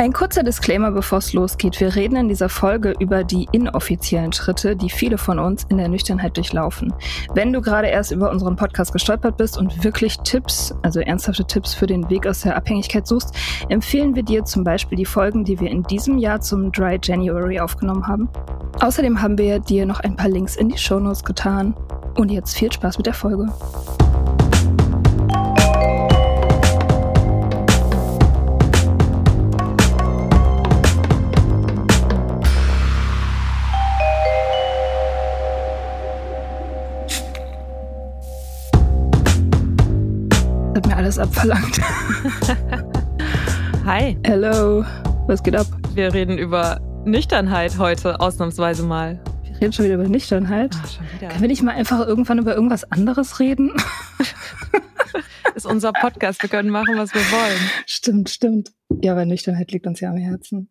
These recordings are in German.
Ein kurzer Disclaimer, bevor es losgeht. Wir reden in dieser Folge über die inoffiziellen Schritte, die viele von uns in der Nüchternheit durchlaufen. Wenn du gerade erst über unseren Podcast gestolpert bist und wirklich Tipps, also ernsthafte Tipps für den Weg aus der Abhängigkeit suchst, empfehlen wir dir zum Beispiel die Folgen, die wir in diesem Jahr zum Dry January aufgenommen haben. Außerdem haben wir dir noch ein paar Links in die Shownotes getan. Und jetzt viel Spaß mit der Folge. Alles abverlangt. Hi, Hello, was geht ab? wir reden über Nüchternheit heute ausnahmsweise mal. Wir reden schon wieder über Nüchternheit. Ah, schon wieder. Können wir nicht mal einfach irgendwann über irgendwas anderes reden? ist unser Podcast, wir können machen, was wir wollen. stimmt, stimmt. Ja, weil Nüchternheit liegt uns ja am Herzen.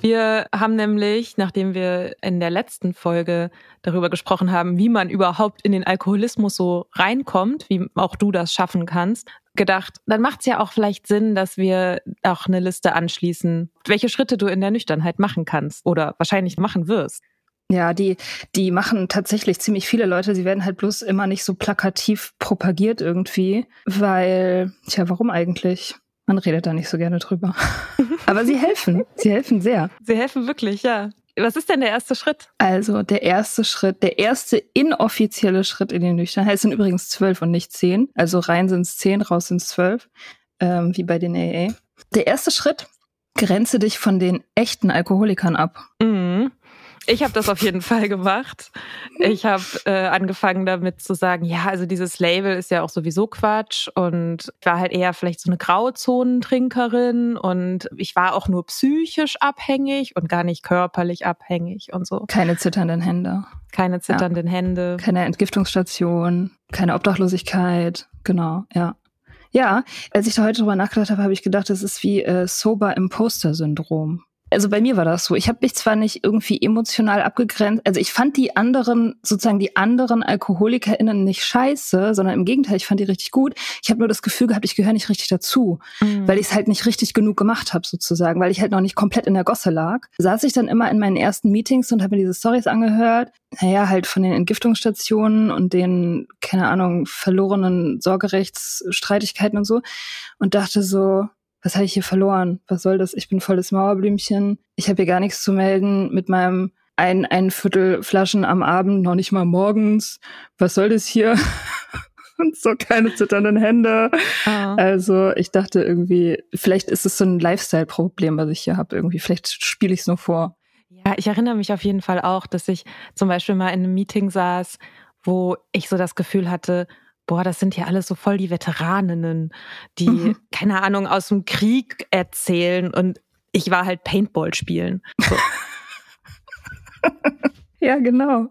Wir haben nämlich, nachdem wir in der letzten Folge darüber gesprochen haben, wie man überhaupt in den Alkoholismus so reinkommt, wie auch du das schaffen kannst, gedacht, dann macht es ja auch vielleicht Sinn, dass wir auch eine Liste anschließen, welche Schritte du in der Nüchternheit machen kannst oder wahrscheinlich machen wirst. Ja, die, die machen tatsächlich ziemlich viele Leute. Sie werden halt bloß immer nicht so plakativ propagiert irgendwie, weil, tja, warum eigentlich? Man redet da nicht so gerne drüber. Aber sie helfen. Sie helfen sehr. Sie helfen wirklich, ja. Was ist denn der erste Schritt? Also der erste Schritt, der erste inoffizielle Schritt in die Nüchternheit es sind übrigens zwölf und nicht zehn. Also rein sind es zehn, raus sind es zwölf, ähm, wie bei den AA. Der erste Schritt, grenze dich von den echten Alkoholikern ab. Mhm. Ich habe das auf jeden Fall gemacht. Ich habe äh, angefangen damit zu sagen, ja, also dieses Label ist ja auch sowieso Quatsch und ich war halt eher vielleicht so eine Grauzonentrinkerin und ich war auch nur psychisch abhängig und gar nicht körperlich abhängig und so. Keine zitternden Hände, Keine zitternden Hände. keine Entgiftungsstation, keine Obdachlosigkeit. Genau, ja. Ja, als ich da heute drüber nachgedacht habe, habe ich gedacht, das ist wie äh, Sober-Imposter-Syndrom. Also bei mir war das so. Ich habe mich zwar nicht irgendwie emotional abgegrenzt, also ich fand die anderen, sozusagen die anderen AlkoholikerInnen nicht scheiße, sondern im Gegenteil, ich fand die richtig gut. Ich habe nur das Gefühl gehabt, ich gehöre nicht richtig dazu, Mhm. weil ich es halt nicht richtig genug gemacht habe, sozusagen, weil ich halt noch nicht komplett in der Gosse lag. Saß ich dann immer in meinen ersten Meetings und habe mir diese Stories angehört. Naja, halt von den Entgiftungsstationen und den, keine Ahnung, verlorenen Sorgerechtsstreitigkeiten und so und dachte so, was habe ich hier verloren? Was soll das? Ich bin volles Mauerblümchen. Ich habe hier gar nichts zu melden mit meinem ein, ein Viertel Flaschen am Abend, noch nicht mal morgens. Was soll das hier? und so keine zitternden Hände. Ah. Also ich dachte irgendwie, vielleicht ist es so ein Lifestyle-Problem, was ich hier habe irgendwie. Vielleicht spiele ich es nur vor. Ja, ich erinnere mich auf jeden Fall auch, dass ich zum Beispiel mal in einem Meeting saß, wo ich so das Gefühl hatte, boah, das sind ja alles so voll die Veteraninnen, die, mhm. keine Ahnung, aus dem Krieg erzählen und ich war halt Paintball spielen. So. ja, genau.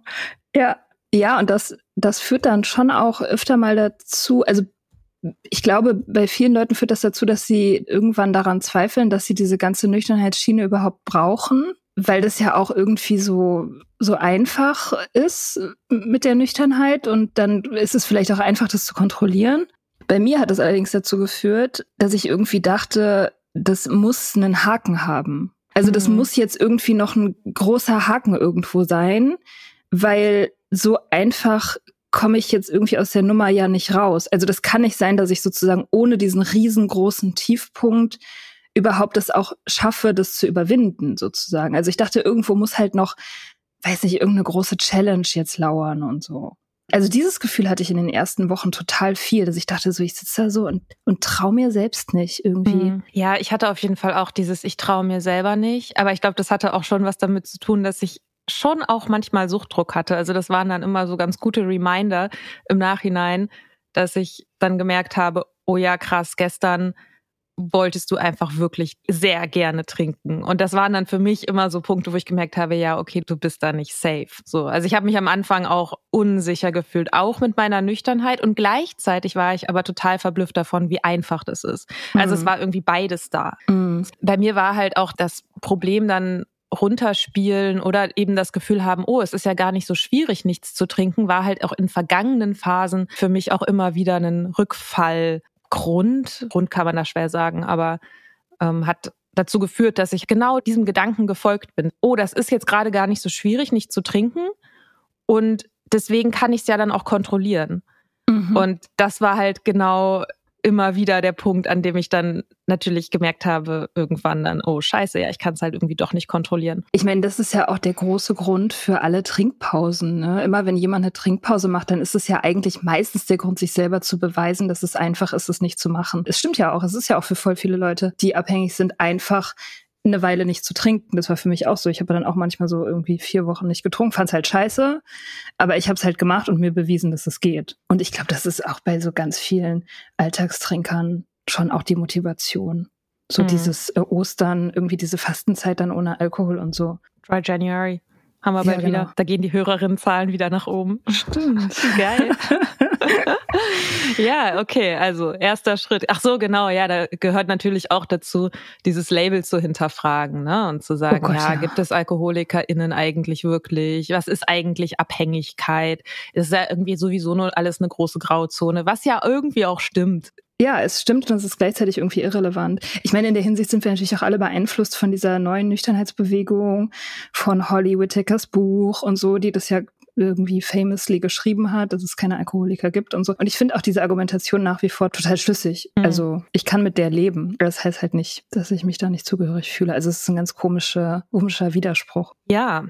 Ja, ja, und das, das führt dann schon auch öfter mal dazu, also ich glaube, bei vielen Leuten führt das dazu, dass sie irgendwann daran zweifeln, dass sie diese ganze Nüchternheitsschiene überhaupt brauchen, weil das ja auch irgendwie so, so einfach ist mit der Nüchternheit und dann ist es vielleicht auch einfach, das zu kontrollieren. Bei mir hat es allerdings dazu geführt, dass ich irgendwie dachte, das muss einen Haken haben. Also das mhm. muss jetzt irgendwie noch ein großer Haken irgendwo sein, weil so einfach komme ich jetzt irgendwie aus der Nummer ja nicht raus. Also das kann nicht sein, dass ich sozusagen ohne diesen riesengroßen Tiefpunkt überhaupt es auch schaffe, das zu überwinden, sozusagen. Also ich dachte, irgendwo muss halt noch, weiß nicht, irgendeine große Challenge jetzt lauern und so. Also dieses Gefühl hatte ich in den ersten Wochen total viel, dass ich dachte so, ich sitze da so und, und traue mir selbst nicht irgendwie. Mhm. Ja, ich hatte auf jeden Fall auch dieses, ich traue mir selber nicht. Aber ich glaube, das hatte auch schon was damit zu tun, dass ich schon auch manchmal Suchtdruck hatte. Also das waren dann immer so ganz gute Reminder im Nachhinein, dass ich dann gemerkt habe, oh ja, krass, gestern wolltest du einfach wirklich sehr gerne trinken. Und das waren dann für mich immer so Punkte, wo ich gemerkt habe, ja, okay, du bist da nicht safe. So, also ich habe mich am Anfang auch unsicher gefühlt, auch mit meiner Nüchternheit und gleichzeitig war ich aber total verblüfft davon, wie einfach das ist. Also mhm. es war irgendwie beides da. Mhm. Bei mir war halt auch das Problem dann runterspielen oder eben das Gefühl haben, oh, es ist ja gar nicht so schwierig, nichts zu trinken, war halt auch in vergangenen Phasen für mich auch immer wieder ein Rückfallgrund. Grund kann man da schwer sagen, aber ähm, hat dazu geführt, dass ich genau diesem Gedanken gefolgt bin. Oh, das ist jetzt gerade gar nicht so schwierig, nicht zu trinken. Und deswegen kann ich es ja dann auch kontrollieren. Mhm. Und das war halt genau immer wieder der Punkt, an dem ich dann natürlich gemerkt habe, irgendwann dann, oh scheiße, ja, ich kann es halt irgendwie doch nicht kontrollieren. Ich meine, das ist ja auch der große Grund für alle Trinkpausen. Ne? Immer wenn jemand eine Trinkpause macht, dann ist es ja eigentlich meistens der Grund, sich selber zu beweisen, dass es einfach ist, es nicht zu machen. Es stimmt ja auch, es ist ja auch für voll viele Leute, die abhängig sind, einfach eine Weile nicht zu trinken. Das war für mich auch so. Ich habe dann auch manchmal so irgendwie vier Wochen nicht getrunken, fand es halt scheiße, aber ich habe es halt gemacht und mir bewiesen, dass es geht. Und ich glaube, das ist auch bei so ganz vielen Alltagstrinkern schon auch die Motivation. So mhm. dieses äh, Ostern, irgendwie diese Fastenzeit dann ohne Alkohol und so. Dry January. Haben wir bald ja, genau. wieder. Da gehen die Hörerinnenzahlen wieder nach oben. Stimmt. Geil. ja, okay. Also erster Schritt. Ach so, genau. Ja, da gehört natürlich auch dazu, dieses Label zu hinterfragen ne? und zu sagen, oh Gott, ja, ja, gibt es AlkoholikerInnen eigentlich wirklich? Was ist eigentlich Abhängigkeit? Ist ja irgendwie sowieso nur alles eine große Grauzone, was ja irgendwie auch stimmt. Ja, es stimmt und es ist gleichzeitig irgendwie irrelevant. Ich meine, in der Hinsicht sind wir natürlich auch alle beeinflusst von dieser neuen Nüchternheitsbewegung, von Holly Whitakers Buch und so, die das ja irgendwie famously geschrieben hat, dass es keine Alkoholiker gibt und so. Und ich finde auch diese Argumentation nach wie vor total schlüssig. Mhm. Also ich kann mit der leben. Das heißt halt nicht, dass ich mich da nicht zugehörig fühle. Also es ist ein ganz komischer, komischer Widerspruch. Ja,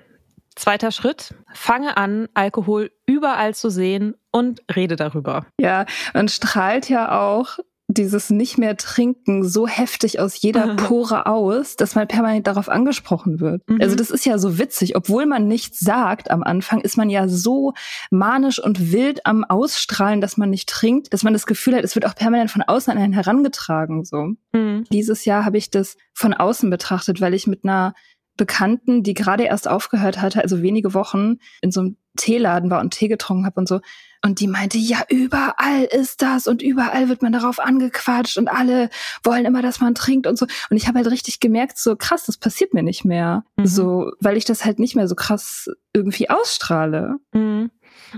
Zweiter Schritt, fange an, Alkohol überall zu sehen und rede darüber. Ja, man strahlt ja auch dieses nicht mehr trinken so heftig aus jeder Pore aus, dass man permanent darauf angesprochen wird. Mhm. Also das ist ja so witzig, obwohl man nichts sagt am Anfang, ist man ja so manisch und wild am Ausstrahlen, dass man nicht trinkt, dass man das Gefühl hat, es wird auch permanent von außen an einen herangetragen so. Mhm. Dieses Jahr habe ich das von außen betrachtet, weil ich mit einer Bekannten, die gerade erst aufgehört hatte, also wenige Wochen in so einem Teeladen war und Tee getrunken habe und so. Und die meinte, ja, überall ist das und überall wird man darauf angequatscht und alle wollen immer, dass man trinkt und so. Und ich habe halt richtig gemerkt, so krass, das passiert mir nicht mehr. Mhm. So, weil ich das halt nicht mehr so krass irgendwie ausstrahle. Mhm.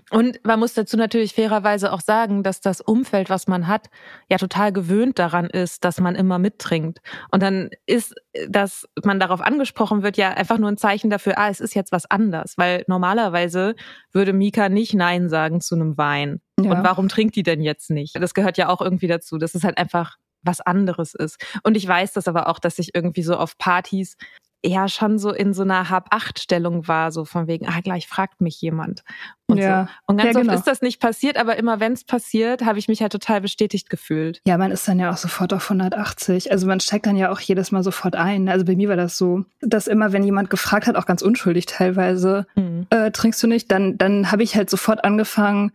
Und man muss dazu natürlich fairerweise auch sagen, dass das Umfeld, was man hat, ja total gewöhnt daran ist, dass man immer mittrinkt. Und dann ist, dass man darauf angesprochen wird, ja einfach nur ein Zeichen dafür, ah, es ist jetzt was anders. Weil normalerweise würde Mika nicht Nein sagen zu einem Wein. Ja. Und warum trinkt die denn jetzt nicht? Das gehört ja auch irgendwie dazu. Das ist halt einfach was anderes ist. Und ich weiß das aber auch, dass ich irgendwie so auf Partys eher schon so in so einer Hab-Acht-Stellung war, so von wegen, ah, gleich fragt mich jemand. Und, ja. so. und ganz ja, oft genau. ist das nicht passiert, aber immer wenn es passiert, habe ich mich halt total bestätigt gefühlt. Ja, man ist dann ja auch sofort auf 180. Also man steigt dann ja auch jedes Mal sofort ein. Also bei mir war das so, dass immer, wenn jemand gefragt hat, auch ganz unschuldig teilweise, mhm. äh, trinkst du nicht, dann, dann habe ich halt sofort angefangen,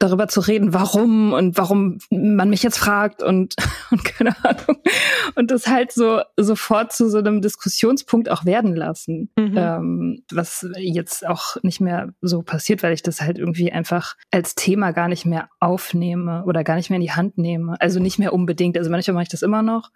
darüber zu reden, warum und warum man mich jetzt fragt und, und keine Ahnung. Und das halt so sofort zu so einem Diskussionspunkt auch werden lassen. Mhm. Ähm, was jetzt auch nicht mehr so passiert, weil ich das halt irgendwie einfach als Thema gar nicht mehr aufnehme oder gar nicht mehr in die Hand nehme. Also nicht mehr unbedingt. Also manchmal mache ich das immer noch,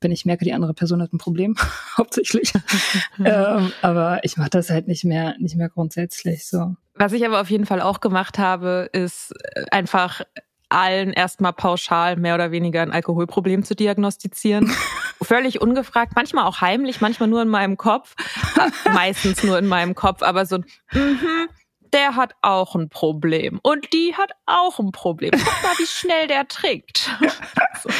wenn ich merke, die andere Person hat ein Problem, hauptsächlich. ähm, aber ich mache das halt nicht mehr, nicht mehr grundsätzlich so. Was ich aber auf jeden Fall auch gemacht habe, ist äh, einfach allen erstmal pauschal mehr oder weniger ein Alkoholproblem zu diagnostizieren. Völlig ungefragt, manchmal auch heimlich, manchmal nur in meinem Kopf, äh, meistens nur in meinem Kopf, aber so ein, mm der hat auch ein Problem und die hat auch ein Problem. Guck mal, wie schnell der trinkt. so.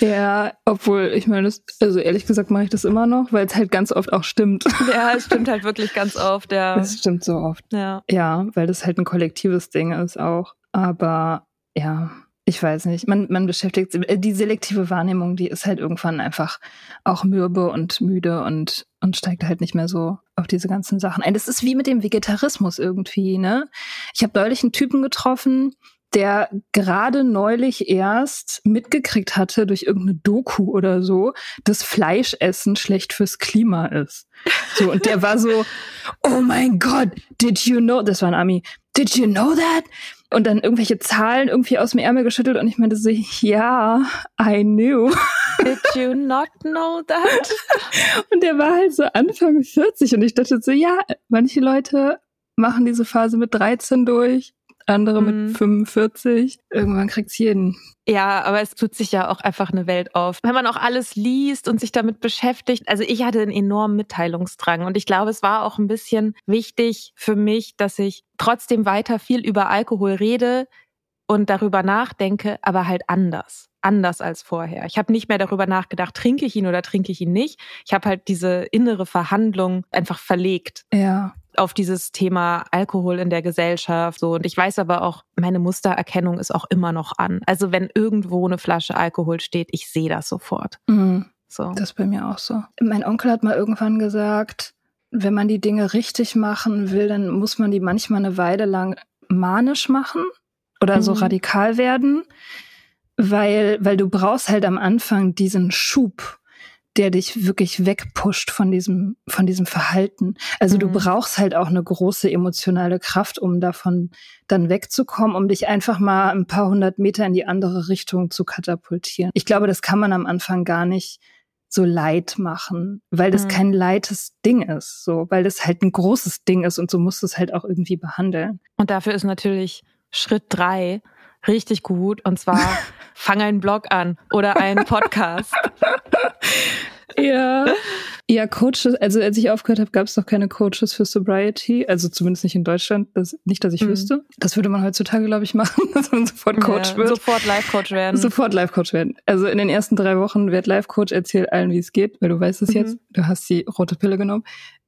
Ja, obwohl, ich meine, also ehrlich gesagt mache ich das immer noch, weil es halt ganz oft auch stimmt. Ja, es stimmt halt wirklich ganz oft, ja. Es stimmt so oft. Ja. Ja, weil das halt ein kollektives Ding ist auch. Aber ja, ich weiß nicht, man, man beschäftigt äh, die selektive Wahrnehmung, die ist halt irgendwann einfach auch mürbe und müde und, und steigt halt nicht mehr so auf diese ganzen Sachen ein. Das ist wie mit dem Vegetarismus irgendwie, ne? Ich habe neulich einen Typen getroffen, der gerade neulich erst mitgekriegt hatte durch irgendeine Doku oder so, dass Fleischessen schlecht fürs Klima ist. So, und der war so, oh mein Gott, did you know, das war ein Ami, did you know that? Und dann irgendwelche Zahlen irgendwie aus dem Ärmel geschüttelt und ich meinte so, ja, I knew. Did you not know that? Und der war halt so Anfang 40 und ich dachte so, ja, manche Leute machen diese Phase mit 13 durch, andere mhm. mit 45. Irgendwann kriegt's jeden. Ja, aber es tut sich ja auch einfach eine Welt auf. Wenn man auch alles liest und sich damit beschäftigt. Also ich hatte einen enormen Mitteilungsdrang und ich glaube, es war auch ein bisschen wichtig für mich, dass ich trotzdem weiter viel über Alkohol rede und darüber nachdenke, aber halt anders anders als vorher. Ich habe nicht mehr darüber nachgedacht, trinke ich ihn oder trinke ich ihn nicht. Ich habe halt diese innere Verhandlung einfach verlegt. Ja auf dieses Thema Alkohol in der Gesellschaft. So. Und ich weiß aber auch, meine Mustererkennung ist auch immer noch an. Also wenn irgendwo eine Flasche Alkohol steht, ich sehe das sofort. Mhm. So. Das ist bei mir auch so. Mein Onkel hat mal irgendwann gesagt, wenn man die Dinge richtig machen will, dann muss man die manchmal eine Weile lang manisch machen oder mhm. so radikal werden, weil, weil du brauchst halt am Anfang diesen Schub der dich wirklich wegpusht von diesem, von diesem Verhalten. Also mhm. du brauchst halt auch eine große emotionale Kraft, um davon dann wegzukommen, um dich einfach mal ein paar hundert Meter in die andere Richtung zu katapultieren. Ich glaube, das kann man am Anfang gar nicht so leid machen, weil das mhm. kein leites Ding ist, so, weil das halt ein großes Ding ist und so musst du es halt auch irgendwie behandeln. Und dafür ist natürlich Schritt drei, richtig gut. Und zwar fang einen Blog an oder einen Podcast. ja. Ja, Coaches, also als ich aufgehört habe, gab es doch keine Coaches für Sobriety, also zumindest nicht in Deutschland, das, nicht, dass ich mhm. wüsste. Das würde man heutzutage, glaube ich, machen, dass man sofort Coach ja, wird. Sofort Life-Coach werden. Sofort Life-Coach werden. Also in den ersten drei Wochen wird Life-Coach, erzählt allen, wie es geht, weil du weißt es mhm. jetzt, du hast die rote Pille genommen.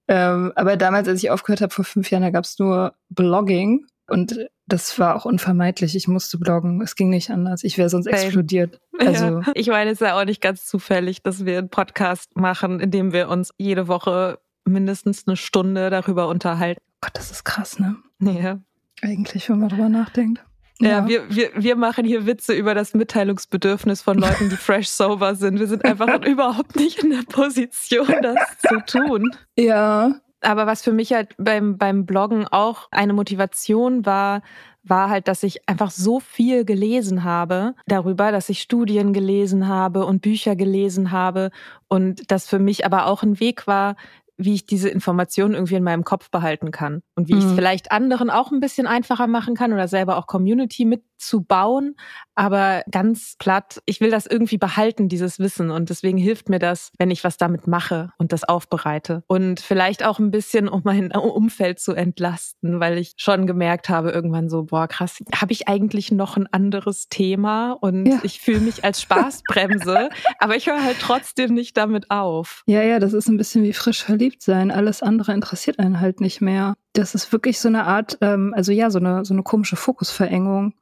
Ähm, aber damals, als ich aufgehört habe, vor fünf Jahren, da gab es nur Blogging und das war auch unvermeidlich. Ich musste bloggen. Es ging nicht anders. Ich wäre sonst Same. explodiert. Also ja. Ich meine, es ist ja auch nicht ganz zufällig, dass wir einen Podcast machen, in dem wir uns jede Woche mindestens eine Stunde darüber unterhalten. Gott, das ist krass, ne? Ja. Eigentlich, wenn man drüber nachdenkt. Ja, ja, Wir, wir, wir machen hier Witze über das Mitteilungsbedürfnis von Leuten, die fresh sober sind. Wir sind einfach überhaupt nicht in der Position, das zu tun. Ja, aber was für mich halt beim, beim Bloggen auch eine Motivation war, war halt, dass ich einfach so viel gelesen habe darüber, dass ich Studien gelesen habe und Bücher gelesen habe und das für mich aber auch ein Weg war, wie ich diese Informationen irgendwie in meinem Kopf behalten kann und wie mhm. ich es vielleicht anderen auch ein bisschen einfacher machen kann oder selber auch Community mit zu bauen, aber ganz platt, ich will das irgendwie behalten, dieses Wissen. Und deswegen hilft mir das, wenn ich was damit mache und das aufbereite. Und vielleicht auch ein bisschen, um mein Umfeld zu entlasten, weil ich schon gemerkt habe, irgendwann so, boah, krass, habe ich eigentlich noch ein anderes Thema? Und ja. ich fühle mich als Spaßbremse, aber ich höre halt trotzdem nicht damit auf. Ja, ja, das ist ein bisschen wie frisch verliebt sein. Alles andere interessiert einen halt nicht mehr. Das ist wirklich so eine Art, ähm, also ja, so eine, so eine komische Fokusverengung,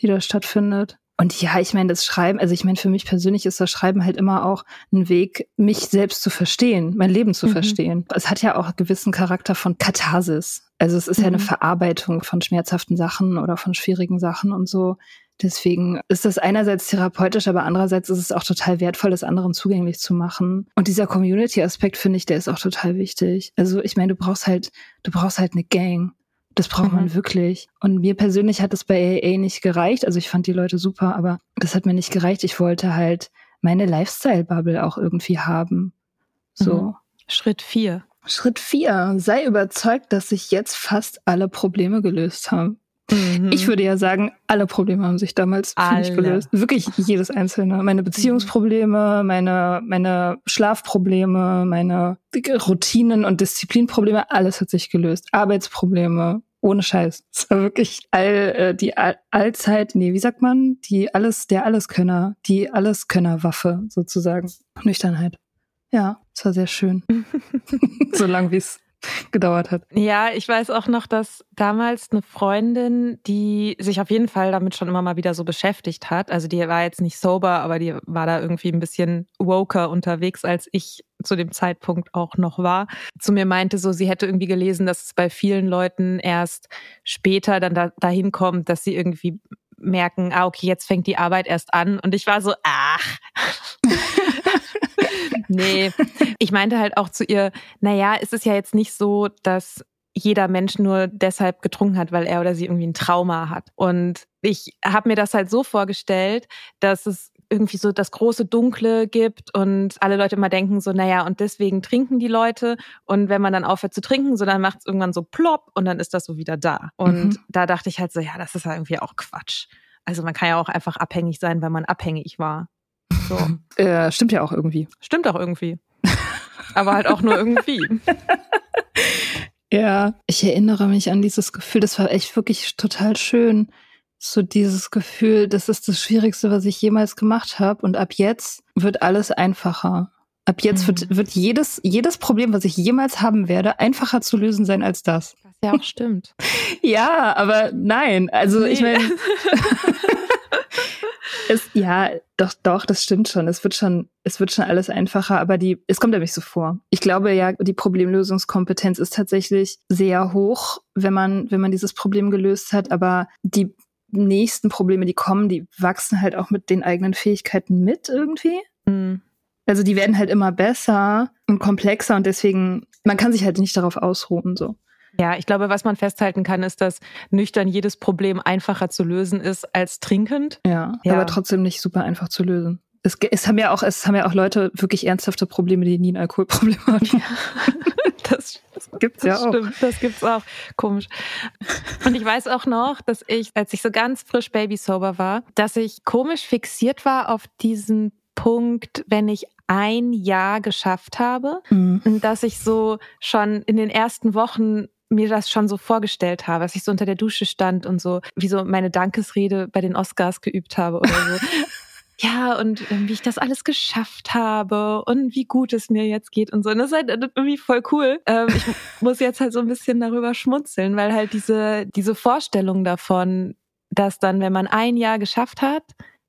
die da stattfindet. Und ja, ich meine, das Schreiben, also ich meine, für mich persönlich ist das Schreiben halt immer auch ein Weg, mich selbst zu verstehen, mein Leben zu mhm. verstehen. Es hat ja auch einen gewissen Charakter von Katharsis. Also es ist mhm. ja eine mhm. Verarbeitung von schmerzhaften Sachen oder von schwierigen Sachen und so. Deswegen ist das einerseits therapeutisch, aber andererseits ist es auch total wertvoll, das anderen zugänglich zu machen. Und dieser Community-Aspekt, finde ich, der ist auch total wichtig. Also ich meine, du brauchst halt, du brauchst halt eine Gang. Das braucht mhm. man wirklich. Und mir persönlich hat es bei AA nicht gereicht. Also ich fand die Leute super, aber das hat mir nicht gereicht. Ich wollte halt meine Lifestyle-Bubble auch irgendwie haben. So. Mhm. Schritt vier. Schritt vier. Sei überzeugt, dass sich jetzt fast alle Probleme gelöst haben. Mhm. Ich würde ja sagen, alle Probleme haben sich damals für mich gelöst. Wirklich jedes einzelne. Meine Beziehungsprobleme, meine, meine Schlafprobleme, meine Routinen und Disziplinprobleme, alles hat sich gelöst. Arbeitsprobleme, ohne Scheiß. Es war wirklich all, äh, die all, Allzeit, nee, wie sagt man? Die alles, der Alleskönner, die Alleskönnerwaffe sozusagen. Nüchternheit. Ja, es war sehr schön. so lang wie es gedauert hat. Ja, ich weiß auch noch, dass damals eine Freundin, die sich auf jeden Fall damit schon immer mal wieder so beschäftigt hat, also die war jetzt nicht sober, aber die war da irgendwie ein bisschen woker unterwegs, als ich zu dem Zeitpunkt auch noch war, zu mir meinte so, sie hätte irgendwie gelesen, dass es bei vielen Leuten erst später dann da, dahin kommt, dass sie irgendwie merken, ah, okay, jetzt fängt die Arbeit erst an. Und ich war so, ach. nee, ich meinte halt auch zu ihr, naja, es ist ja jetzt nicht so, dass jeder Mensch nur deshalb getrunken hat, weil er oder sie irgendwie ein Trauma hat. Und ich habe mir das halt so vorgestellt, dass es irgendwie so das große Dunkle gibt und alle Leute immer denken so, naja, und deswegen trinken die Leute. Und wenn man dann aufhört zu trinken, so dann macht es irgendwann so plopp und dann ist das so wieder da. Und mhm. da dachte ich halt so, ja, das ist ja irgendwie auch Quatsch. Also man kann ja auch einfach abhängig sein, weil man abhängig war. So. Äh, stimmt ja auch irgendwie. Stimmt auch irgendwie. Aber halt auch nur irgendwie. ja, ich erinnere mich an dieses Gefühl, das war echt wirklich total schön. So dieses Gefühl, das ist das Schwierigste, was ich jemals gemacht habe. Und ab jetzt wird alles einfacher. Ab jetzt mhm. wird, wird jedes, jedes Problem, was ich jemals haben werde, einfacher zu lösen sein als das. Was ja auch stimmt. ja, aber nein. Also nee. ich meine. Es, ja, doch, doch, das stimmt schon. Es wird schon, es wird schon alles einfacher, aber die, es kommt nämlich so vor. Ich glaube ja, die Problemlösungskompetenz ist tatsächlich sehr hoch, wenn man, wenn man dieses Problem gelöst hat, aber die nächsten Probleme, die kommen, die wachsen halt auch mit den eigenen Fähigkeiten mit irgendwie. Mhm. Also die werden halt immer besser und komplexer und deswegen, man kann sich halt nicht darauf ausruhen, so. Ja, ich glaube, was man festhalten kann, ist, dass nüchtern jedes Problem einfacher zu lösen ist als trinkend. Ja, ja. aber trotzdem nicht super einfach zu lösen. Es, es, haben ja auch, es haben ja auch Leute wirklich ernsthafte Probleme, die nie ein Alkoholproblem haben. Ja, das, das gibt's das ja stimmt, auch. Das gibt's auch. Komisch. Und ich weiß auch noch, dass ich, als ich so ganz frisch Baby sober war, dass ich komisch fixiert war auf diesen Punkt, wenn ich ein Jahr geschafft habe, mhm. dass ich so schon in den ersten Wochen mir das schon so vorgestellt habe, dass ich so unter der Dusche stand und so wie so meine Dankesrede bei den Oscars geübt habe oder so. ja, und ähm, wie ich das alles geschafft habe und wie gut es mir jetzt geht und so. Und das ist halt irgendwie voll cool. Ähm, ich muss jetzt halt so ein bisschen darüber schmunzeln, weil halt diese, diese Vorstellung davon, dass dann, wenn man ein Jahr geschafft hat,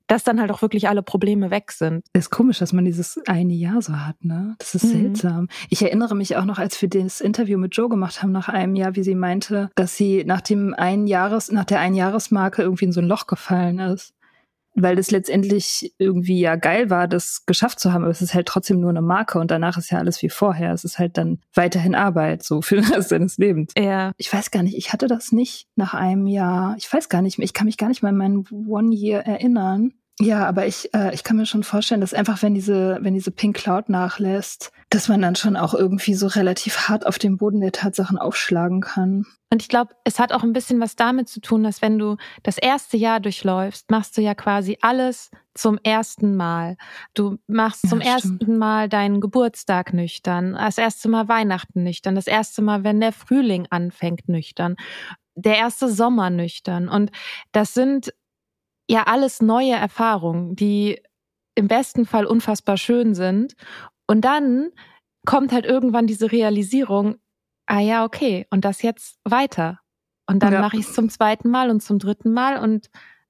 dass dann halt auch wirklich alle Probleme weg sind. ist komisch, dass man dieses eine Jahr so hat, ne? Das ist mhm. seltsam. Ich erinnere mich auch noch, als wir das Interview mit Joe gemacht haben nach einem Jahr, wie sie meinte, dass sie nach dem einen Jahres, nach der Einjahresmarke irgendwie in so ein Loch gefallen ist weil es letztendlich irgendwie ja geil war, das geschafft zu haben, aber es ist halt trotzdem nur eine Marke und danach ist ja alles wie vorher. Es ist halt dann weiterhin Arbeit, so für den Rest seines Lebens. Ja. Ich weiß gar nicht, ich hatte das nicht nach einem Jahr. Ich weiß gar nicht mehr, ich kann mich gar nicht mehr an meinen One Year erinnern. Ja, aber ich, äh, ich kann mir schon vorstellen, dass einfach, wenn diese, wenn diese Pink Cloud nachlässt, dass man dann schon auch irgendwie so relativ hart auf dem Boden der Tatsachen aufschlagen kann. Und ich glaube, es hat auch ein bisschen was damit zu tun, dass wenn du das erste Jahr durchläufst, machst du ja quasi alles zum ersten Mal. Du machst zum ja, ersten Mal deinen Geburtstag nüchtern, das erste Mal Weihnachten nüchtern, das erste Mal, wenn der Frühling anfängt nüchtern, der erste Sommer nüchtern. Und das sind ja alles neue Erfahrungen, die im besten Fall unfassbar schön sind. Und dann kommt halt irgendwann diese Realisierung, ah ja, okay, und das jetzt weiter. Und dann ja. mache ich es zum zweiten Mal und zum dritten Mal und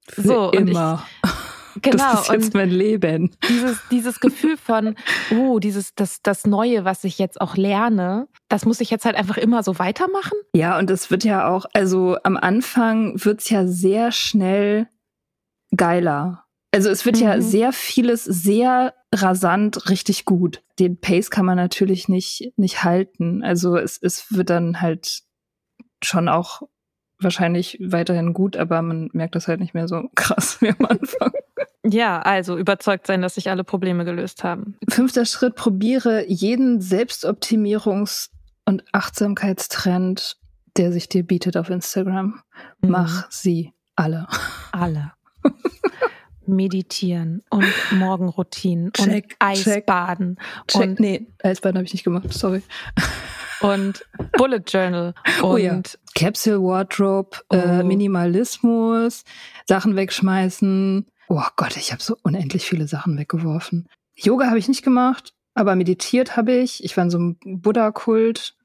Für so. Immer. Und ich, genau. Das ist jetzt mein Leben. Dieses, dieses Gefühl von, oh, dieses, das, das Neue, was ich jetzt auch lerne, das muss ich jetzt halt einfach immer so weitermachen. Ja, und es wird ja auch, also am Anfang wird's ja sehr schnell geiler. Also es wird mhm. ja sehr vieles sehr rasant richtig gut. Den Pace kann man natürlich nicht, nicht halten. Also es, es wird dann halt schon auch wahrscheinlich weiterhin gut, aber man merkt das halt nicht mehr so krass wie am Anfang. Ja, also überzeugt sein, dass sich alle Probleme gelöst haben. Fünfter Schritt, probiere jeden Selbstoptimierungs- und Achtsamkeitstrend, der sich dir bietet auf Instagram. Mhm. Mach sie alle. Alle. Meditieren und Morgenroutinen check, und Eisbaden. Check. Und nee, Eisbaden habe ich nicht gemacht, sorry. Und Bullet Journal und oh ja. Capsule Wardrobe, äh, oh. äh, Minimalismus, Sachen wegschmeißen. Oh Gott, ich habe so unendlich viele Sachen weggeworfen. Yoga habe ich nicht gemacht, aber meditiert habe ich. Ich war in so einem Buddha-Kult.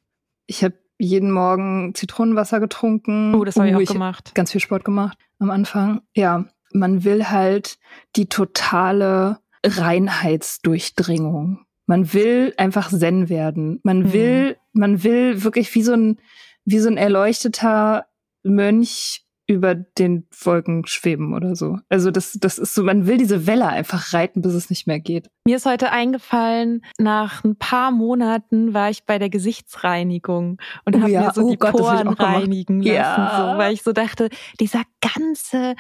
Ich habe jeden Morgen Zitronenwasser getrunken. Oh, das habe uh, ich auch gemacht. Ganz viel Sport gemacht am Anfang. Ja, man will halt die totale Reinheitsdurchdringung. Man will einfach Zen werden. Man mhm. will, man will wirklich wie so ein, wie so ein erleuchteter Mönch über den Wolken schweben oder so. Also das, das ist so, man will diese Welle einfach reiten, bis es nicht mehr geht. Mir ist heute eingefallen, nach ein paar Monaten war ich bei der Gesichtsreinigung und oh habe ja. mir so oh die Gott, Poren reinigen lassen, ja. so, weil ich so dachte, dieser ganze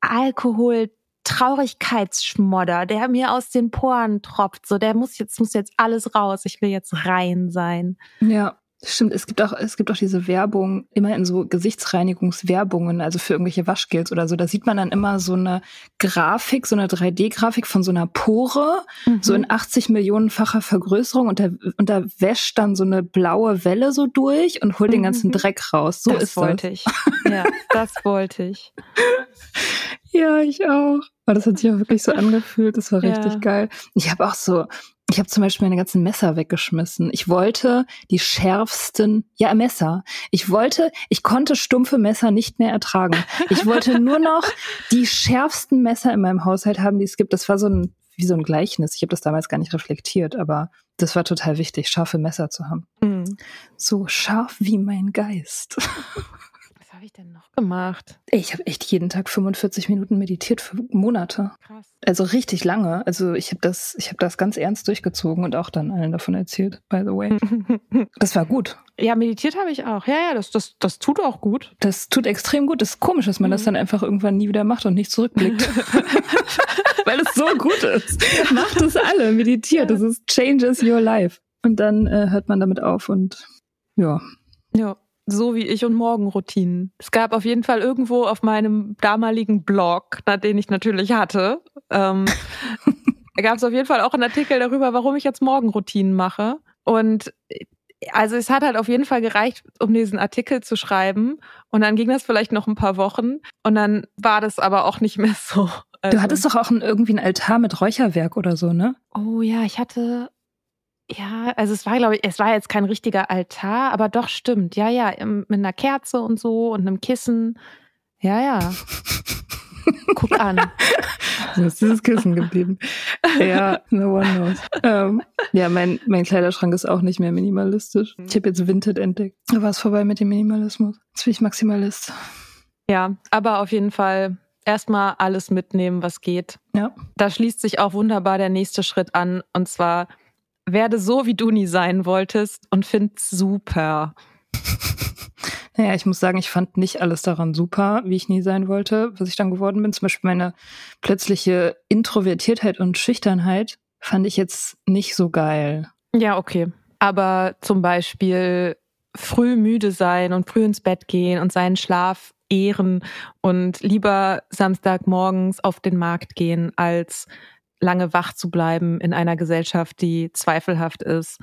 Alkohol, Traurigkeitsschmodder, der mir aus den Poren tropft, so der muss jetzt muss jetzt alles raus. Ich will jetzt rein sein. Ja. Stimmt, es gibt auch, es gibt auch diese Werbung, immer in so Gesichtsreinigungswerbungen, also für irgendwelche Waschgels oder so. Da sieht man dann immer so eine Grafik, so eine 3D-Grafik von so einer Pore, mhm. so in 80 Millionenfacher Vergrößerung und da, und da wäscht dann so eine blaue Welle so durch und holt mhm. den ganzen Dreck raus. So das ist wollte das. ich. Ja, das wollte ich. ja, ich auch. Aber das hat sich auch wirklich so angefühlt. Das war richtig ja. geil. Ich habe auch so, ich habe zum Beispiel meine ganzen Messer weggeschmissen. Ich wollte die schärfsten, ja Messer. Ich wollte, ich konnte stumpfe Messer nicht mehr ertragen. Ich wollte nur noch die schärfsten Messer in meinem Haushalt haben, die es gibt. Das war so ein wie so ein Gleichnis. Ich habe das damals gar nicht reflektiert, aber das war total wichtig, scharfe Messer zu haben. Mhm. So scharf wie mein Geist. habe ich denn noch gemacht? Ich habe echt jeden Tag 45 Minuten meditiert für Monate. Krass. Also richtig lange. Also ich habe das, ich habe das ganz ernst durchgezogen und auch dann allen davon erzählt, by the way. das war gut. Ja, meditiert habe ich auch. Ja, ja, das, das, das tut auch gut. Das tut extrem gut. Das ist komisch, dass man mhm. das dann einfach irgendwann nie wieder macht und nicht zurückblickt. Weil es so gut ist. Macht es alle, meditiert. Das ist changes your life. Und dann äh, hört man damit auf und ja. Ja so wie ich und Morgenroutinen. Es gab auf jeden Fall irgendwo auf meinem damaligen Blog, den ich natürlich hatte, ähm, gab es auf jeden Fall auch einen Artikel darüber, warum ich jetzt Morgenroutinen mache. Und also es hat halt auf jeden Fall gereicht, um diesen Artikel zu schreiben. Und dann ging das vielleicht noch ein paar Wochen. Und dann war das aber auch nicht mehr so. Also, du hattest doch auch ein, irgendwie ein Altar mit Räucherwerk oder so, ne? Oh ja, ich hatte ja, also es war, glaube ich, es war jetzt kein richtiger Altar, aber doch stimmt. Ja, ja, mit einer Kerze und so und einem Kissen. Ja, ja. Guck an. So ist dieses Kissen geblieben. Ja, no one knows. Ähm, ja, mein, mein Kleiderschrank ist auch nicht mehr minimalistisch. Ich habe jetzt Vinted entdeckt. Da war es vorbei mit dem Minimalismus. Jetzt bin ich Maximalist. Ja, aber auf jeden Fall erstmal alles mitnehmen, was geht. Ja. Da schließt sich auch wunderbar der nächste Schritt an. Und zwar werde so, wie du nie sein wolltest und find's super. Naja, ich muss sagen, ich fand nicht alles daran super, wie ich nie sein wollte, was ich dann geworden bin. Zum Beispiel meine plötzliche Introvertiertheit und Schüchternheit fand ich jetzt nicht so geil. Ja, okay. Aber zum Beispiel früh müde sein und früh ins Bett gehen und seinen Schlaf ehren und lieber Samstagmorgens auf den Markt gehen, als lange wach zu bleiben in einer Gesellschaft, die zweifelhaft ist.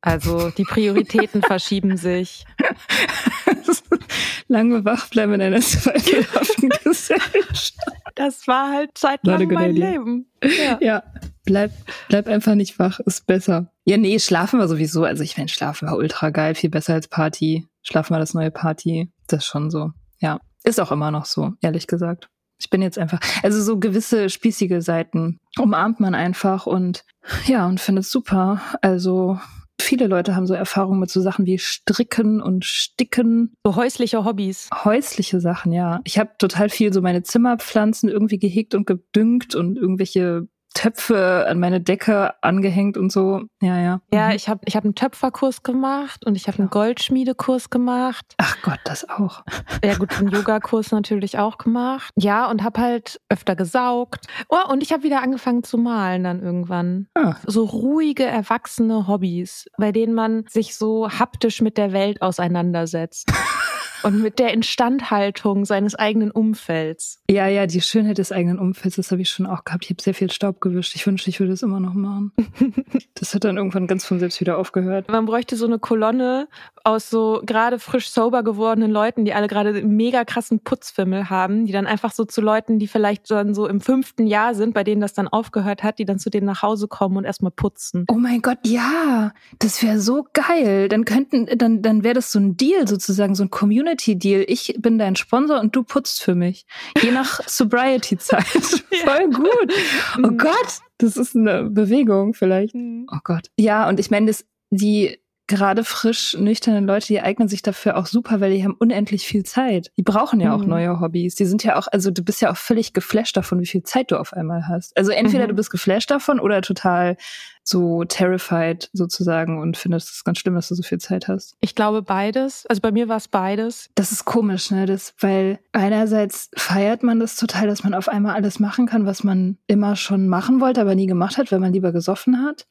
Also die Prioritäten verschieben sich. lange wach bleiben in einer zweifelhaften Gesellschaft. Das war halt zeitlang mein idea. Leben. Ja. ja, bleib, bleib einfach nicht wach, ist besser. Ja, nee, schlafen war sowieso. Also ich meine, schlafen war ultra geil, viel besser als Party. Schlafen war das neue Party. Das ist schon so. Ja, ist auch immer noch so, ehrlich gesagt. Ich bin jetzt einfach, also so gewisse spießige Seiten umarmt man einfach und ja, und findet super. Also viele Leute haben so Erfahrungen mit so Sachen wie Stricken und Sticken. So häusliche Hobbys. Häusliche Sachen, ja. Ich habe total viel so meine Zimmerpflanzen irgendwie gehegt und gedüngt und irgendwelche Töpfe an meine Decke angehängt und so. Ja, ja. Ja, mhm. ich habe ich hab einen Töpferkurs gemacht und ich habe einen Goldschmiedekurs gemacht. Ach Gott, das auch. Ja gut, einen Yogakurs natürlich auch gemacht. Ja, und habe halt öfter gesaugt. Oh, und ich habe wieder angefangen zu malen dann irgendwann. Ah. So ruhige, erwachsene Hobbys, bei denen man sich so haptisch mit der Welt auseinandersetzt. und mit der Instandhaltung seines eigenen Umfelds. Ja, ja, die Schönheit des eigenen Umfelds, das habe ich schon auch gehabt. Ich habe sehr viel Staub gewischt. Ich wünschte, ich würde es immer noch machen. das hat dann irgendwann ganz von selbst wieder aufgehört. Man bräuchte so eine Kolonne aus so gerade frisch sober gewordenen Leuten, die alle gerade mega krassen Putzfimmel haben, die dann einfach so zu Leuten, die vielleicht dann so im fünften Jahr sind, bei denen das dann aufgehört hat, die dann zu denen nach Hause kommen und erstmal putzen. Oh mein Gott, ja, das wäre so geil. Dann könnten, dann, dann wäre das so ein Deal sozusagen, so ein Community-Deal. Ich bin dein Sponsor und du putzt für mich. Je nach Sobriety-Zeit. Voll gut. Oh mhm. Gott, das ist eine Bewegung vielleicht. Mhm. Oh Gott. Ja, und ich meine, das, die gerade frisch nüchterne Leute, die eignen sich dafür auch super, weil die haben unendlich viel Zeit. Die brauchen ja auch mhm. neue Hobbys. Die sind ja auch, also du bist ja auch völlig geflasht davon, wie viel Zeit du auf einmal hast. Also entweder mhm. du bist geflasht davon oder total so terrified sozusagen und findest es ganz schlimm, dass du so viel Zeit hast. Ich glaube beides. Also bei mir war es beides. Das ist komisch, ne? Das, weil einerseits feiert man das total, dass man auf einmal alles machen kann, was man immer schon machen wollte, aber nie gemacht hat, weil man lieber gesoffen hat.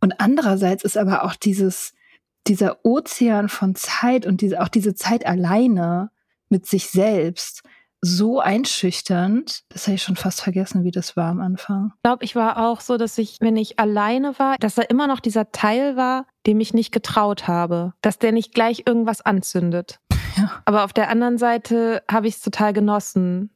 Und andererseits ist aber auch dieses, dieser Ozean von Zeit und diese, auch diese Zeit alleine mit sich selbst so einschüchternd, das habe ich schon fast vergessen, wie das war am Anfang. Ich glaube, ich war auch so, dass ich, wenn ich alleine war, dass da immer noch dieser Teil war, dem ich nicht getraut habe, dass der nicht gleich irgendwas anzündet. Ja. Aber auf der anderen Seite habe ich es total genossen,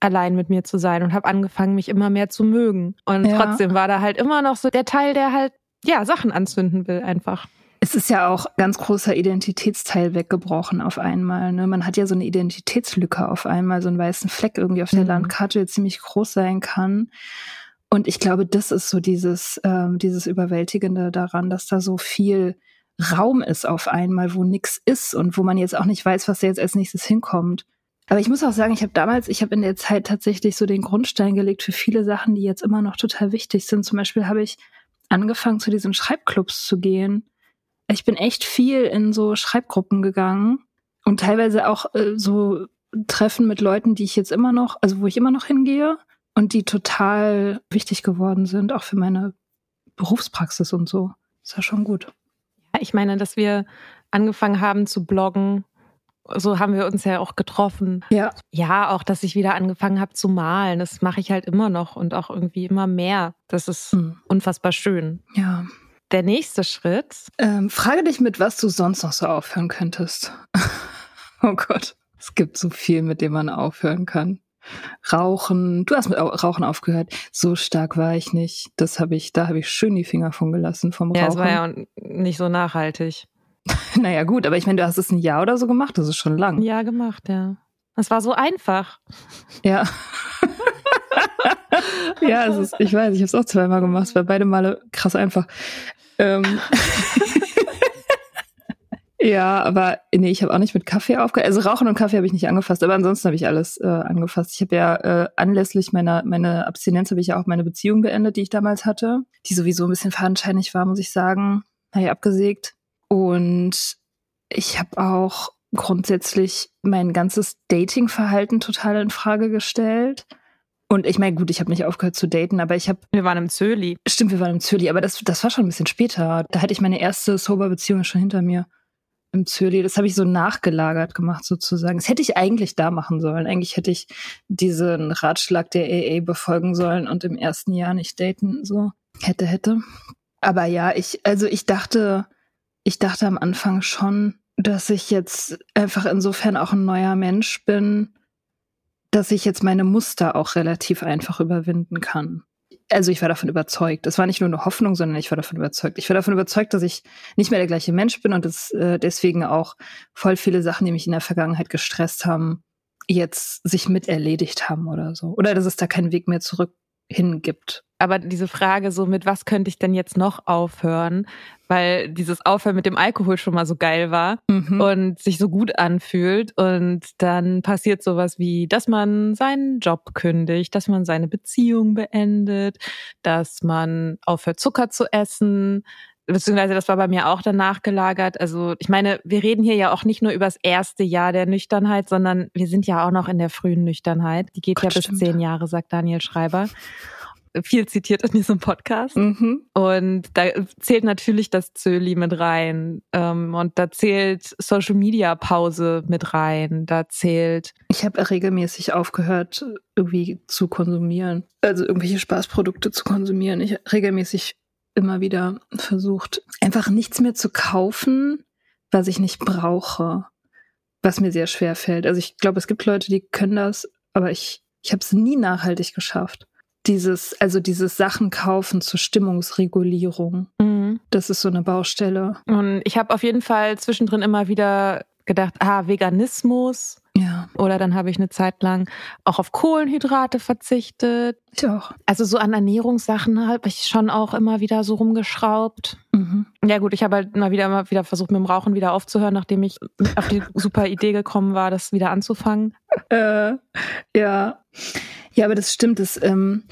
allein mit mir zu sein und habe angefangen, mich immer mehr zu mögen. Und ja. trotzdem war da halt immer noch so der Teil, der halt, ja, Sachen anzünden will einfach. Es ist ja auch ganz großer Identitätsteil weggebrochen auf einmal. Ne? Man hat ja so eine Identitätslücke auf einmal, so einen weißen Fleck irgendwie auf der mhm. Landkarte, der ziemlich groß sein kann. Und ich glaube, das ist so dieses, ähm, dieses Überwältigende daran, dass da so viel Raum ist auf einmal, wo nichts ist und wo man jetzt auch nicht weiß, was da jetzt als nächstes hinkommt. Aber ich muss auch sagen, ich habe damals, ich habe in der Zeit tatsächlich so den Grundstein gelegt für viele Sachen, die jetzt immer noch total wichtig sind. Zum Beispiel habe ich angefangen, zu diesen Schreibclubs zu gehen ich bin echt viel in so Schreibgruppen gegangen und teilweise auch äh, so Treffen mit Leuten, die ich jetzt immer noch, also wo ich immer noch hingehe und die total wichtig geworden sind, auch für meine Berufspraxis und so. Ist ja schon gut. Ja, ich meine, dass wir angefangen haben zu bloggen, so haben wir uns ja auch getroffen. Ja. Ja, auch, dass ich wieder angefangen habe zu malen. Das mache ich halt immer noch und auch irgendwie immer mehr. Das ist mhm. unfassbar schön. Ja der nächste Schritt. Ähm, frage dich, mit was du sonst noch so aufhören könntest. oh Gott, es gibt so viel, mit dem man aufhören kann. Rauchen, du hast mit Rauchen aufgehört. So stark war ich nicht. Das habe ich, da habe ich schön die Finger von gelassen vom Rauchen. Ja, es war ja nicht so nachhaltig. naja, gut, aber ich meine, du hast es ein Jahr oder so gemacht, das ist schon lang. Ja, gemacht, ja. Es war so einfach. Ja. ja, es ist, ich weiß, ich habe es auch zweimal gemacht. Es war beide Male krass einfach. Ähm. ja, aber nee, ich habe auch nicht mit Kaffee aufgehört. Also Rauchen und Kaffee habe ich nicht angefasst, aber ansonsten habe ich alles äh, angefasst. Ich habe ja äh, anlässlich meiner meine Abstinenz habe ich ja auch meine Beziehung beendet, die ich damals hatte, die sowieso ein bisschen fadenscheinig war, muss ich sagen. Naja, abgesägt. Und ich habe auch grundsätzlich mein ganzes Dating-Verhalten total in Frage gestellt. Und ich meine, gut, ich habe nicht aufgehört zu daten, aber ich habe. Wir waren im Zöli. Stimmt, wir waren im Zöli, aber das, das war schon ein bisschen später. Da hatte ich meine erste Sober-Beziehung schon hinter mir im Zöli. Das habe ich so nachgelagert gemacht sozusagen. Das hätte ich eigentlich da machen sollen. Eigentlich hätte ich diesen Ratschlag der AA befolgen sollen und im ersten Jahr nicht daten. So hätte, hätte. Aber ja, ich, also ich dachte, ich dachte am Anfang schon, dass ich jetzt einfach insofern auch ein neuer Mensch bin, dass ich jetzt meine Muster auch relativ einfach überwinden kann. Also ich war davon überzeugt. Es war nicht nur eine Hoffnung, sondern ich war davon überzeugt. Ich war davon überzeugt, dass ich nicht mehr der gleiche Mensch bin und dass äh, deswegen auch voll viele Sachen, die mich in der Vergangenheit gestresst haben, jetzt sich mit erledigt haben oder so. Oder dass es da keinen Weg mehr zurück hingibt. Aber diese Frage, so mit was könnte ich denn jetzt noch aufhören, weil dieses Aufhören mit dem Alkohol schon mal so geil war mhm. und sich so gut anfühlt und dann passiert sowas wie, dass man seinen Job kündigt, dass man seine Beziehung beendet, dass man aufhört Zucker zu essen, beziehungsweise das war bei mir auch danach gelagert. Also ich meine, wir reden hier ja auch nicht nur über das erste Jahr der Nüchternheit, sondern wir sind ja auch noch in der frühen Nüchternheit. Die geht Gott, ja bis stimmt. zehn Jahre, sagt Daniel Schreiber. Viel zitiert in diesem Podcast. Mhm. Und da zählt natürlich das Zöli mit rein. Ähm, und da zählt Social Media Pause mit rein. Da zählt. Ich habe regelmäßig aufgehört, irgendwie zu konsumieren. Also irgendwelche Spaßprodukte zu konsumieren. Ich regelmäßig immer wieder versucht, einfach nichts mehr zu kaufen, was ich nicht brauche, was mir sehr schwer fällt. Also ich glaube, es gibt Leute, die können das, aber ich, ich habe es nie nachhaltig geschafft. Dieses, also dieses Sachen kaufen zur Stimmungsregulierung. Mhm. Das ist so eine Baustelle. Und ich habe auf jeden Fall zwischendrin immer wieder gedacht, ah, Veganismus. Ja. Oder dann habe ich eine Zeit lang auch auf Kohlenhydrate verzichtet. Ich auch. Also so an Ernährungssachen habe ich schon auch immer wieder so rumgeschraubt. Mhm. Ja gut, ich habe halt immer wieder, immer wieder versucht, mit dem Rauchen wieder aufzuhören, nachdem ich auf die super Idee gekommen war, das wieder anzufangen. Äh, ja. Ja, aber das stimmt. Das, ähm,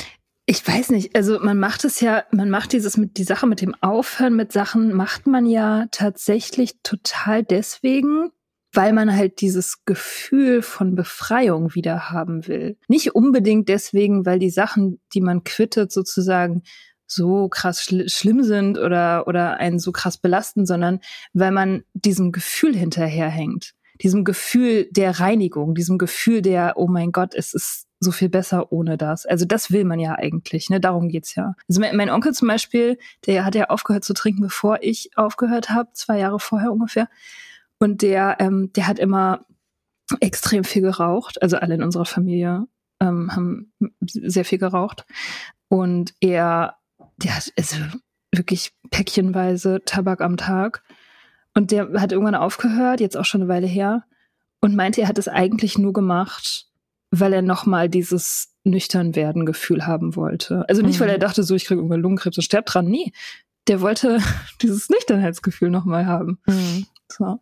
ich weiß nicht, also man macht es ja, man macht dieses mit die Sache mit dem Aufhören mit Sachen macht man ja tatsächlich total deswegen, weil man halt dieses Gefühl von Befreiung wieder haben will. Nicht unbedingt deswegen, weil die Sachen, die man quittet, sozusagen so krass schl schlimm sind oder, oder einen so krass belasten, sondern weil man diesem Gefühl hinterherhängt. Diesem Gefühl der Reinigung, diesem Gefühl der, oh mein Gott, es ist so viel besser ohne das. Also das will man ja eigentlich, ne? Darum geht's ja. Also mein, mein Onkel zum Beispiel, der hat ja aufgehört zu trinken, bevor ich aufgehört habe, zwei Jahre vorher ungefähr. Und der, ähm, der hat immer extrem viel geraucht. Also alle in unserer Familie ähm, haben sehr viel geraucht. Und er, der hat also wirklich päckchenweise Tabak am Tag. Und der hat irgendwann aufgehört, jetzt auch schon eine Weile her, und meinte, er hat es eigentlich nur gemacht, weil er nochmal dieses nüchtern werden Gefühl haben wollte. Also nicht, mhm. weil er dachte, so ich kriege irgendwann Lungenkrebs und sterb dran. Nee, der wollte dieses Nüchternheitsgefühl nochmal haben. Mhm. So.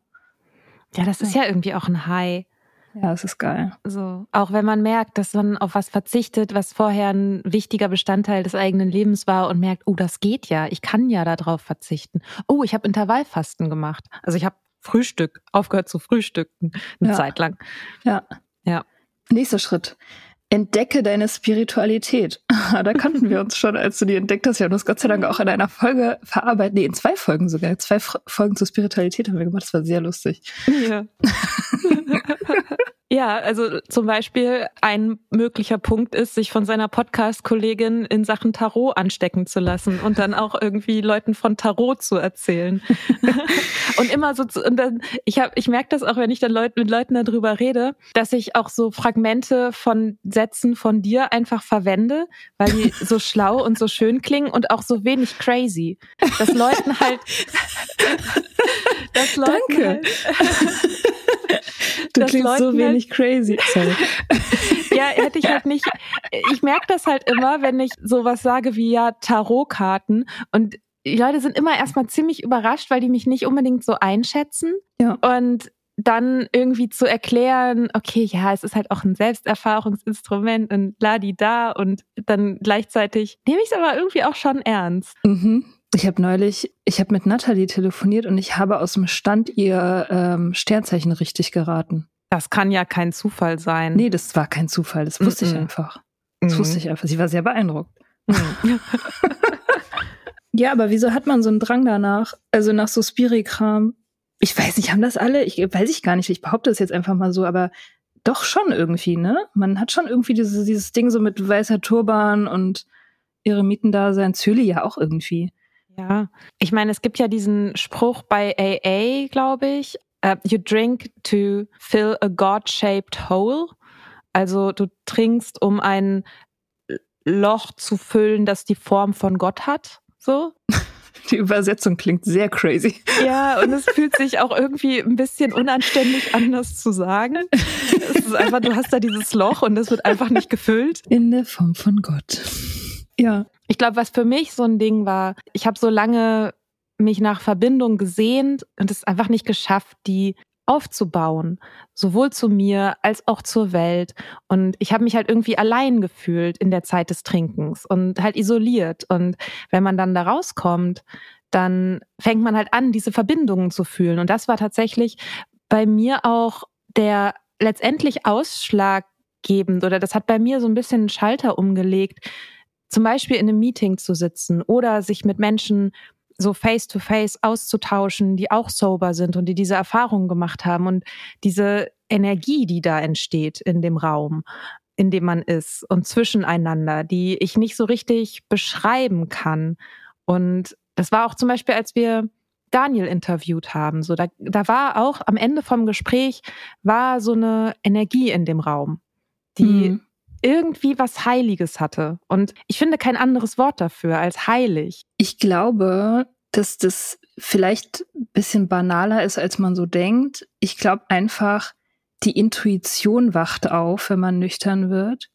Ja, das ist ja irgendwie auch ein High. Ja, es ist geil. So, auch wenn man merkt, dass man auf was verzichtet, was vorher ein wichtiger Bestandteil des eigenen Lebens war und merkt, oh, das geht ja, ich kann ja darauf verzichten. Oh, ich habe Intervallfasten gemacht. Also ich habe Frühstück, aufgehört zu frühstücken, eine ja. Zeit lang. Ja. Ja. Nächster Schritt. Entdecke deine Spiritualität. da kannten wir uns schon, als du die entdeckt hast. Wir haben das Gott sei Dank auch in einer Folge verarbeitet. Nee, in zwei Folgen sogar. Zwei Folgen zur Spiritualität haben wir gemacht. Das war sehr lustig. Ja. Ja, also zum Beispiel ein möglicher Punkt ist, sich von seiner Podcast-Kollegin in Sachen Tarot anstecken zu lassen und dann auch irgendwie Leuten von Tarot zu erzählen. und immer so, und dann, ich habe, ich merke das auch, wenn ich dann Leut, mit Leuten darüber rede, dass ich auch so Fragmente von Sätzen von dir einfach verwende, weil die so schlau und so schön klingen und auch so wenig crazy. Dass Leuten halt, dass Leuten Danke. Halt, du klingst Leuten so wenig halt, crazy. Sorry. ja, hätte ich halt nicht. Ich merke das halt immer, wenn ich sowas sage wie ja Tarotkarten und die Leute sind immer erstmal ziemlich überrascht, weil die mich nicht unbedingt so einschätzen. Ja. Und dann irgendwie zu erklären, okay, ja, es ist halt auch ein Selbsterfahrungsinstrument und la di da und dann gleichzeitig nehme ich es aber irgendwie auch schon ernst. Mhm. Ich habe neulich, ich habe mit Natalie telefoniert und ich habe aus dem Stand ihr ähm, Sternzeichen richtig geraten. Das kann ja kein Zufall sein. Nee, das war kein Zufall, das wusste mm -mm. ich einfach. Das mm wusste ich einfach. Sie war sehr beeindruckt. Mhm. ja, aber wieso hat man so einen Drang danach? Also nach so Spiri-Kram? Ich weiß nicht, haben das alle? Ich weiß ich gar nicht. Ich behaupte das jetzt einfach mal so, aber doch schon irgendwie, ne? Man hat schon irgendwie dieses, dieses Ding so mit weißer Turban und ihre Mieten da sein Zöli ja auch irgendwie. Ja, ich meine, es gibt ja diesen Spruch bei AA, glaube ich, uh, you drink to fill a God-shaped hole. Also du trinkst, um ein Loch zu füllen, das die Form von Gott hat. So. Die Übersetzung klingt sehr crazy. Ja, und es fühlt sich auch irgendwie ein bisschen unanständig an, das zu sagen. Es ist einfach, du hast da dieses Loch und es wird einfach nicht gefüllt. In der Form von Gott. Ja. Ich glaube, was für mich so ein Ding war, ich habe so lange mich nach Verbindung gesehnt und es einfach nicht geschafft, die aufzubauen, sowohl zu mir als auch zur Welt. Und ich habe mich halt irgendwie allein gefühlt in der Zeit des Trinkens und halt isoliert. Und wenn man dann da rauskommt, dann fängt man halt an, diese Verbindungen zu fühlen. Und das war tatsächlich bei mir auch der letztendlich ausschlaggebend oder das hat bei mir so ein bisschen einen Schalter umgelegt, zum Beispiel in einem Meeting zu sitzen oder sich mit Menschen so face-to-face -face auszutauschen, die auch sober sind und die diese Erfahrungen gemacht haben und diese Energie, die da entsteht in dem Raum, in dem man ist und zwischeneinander, die ich nicht so richtig beschreiben kann. Und das war auch zum Beispiel, als wir Daniel interviewt haben. So, da, da war auch am Ende vom Gespräch war so eine Energie in dem Raum, die mhm irgendwie was Heiliges hatte. Und ich finde kein anderes Wort dafür als heilig. Ich glaube, dass das vielleicht ein bisschen banaler ist, als man so denkt. Ich glaube einfach, die Intuition wacht auf, wenn man nüchtern wird.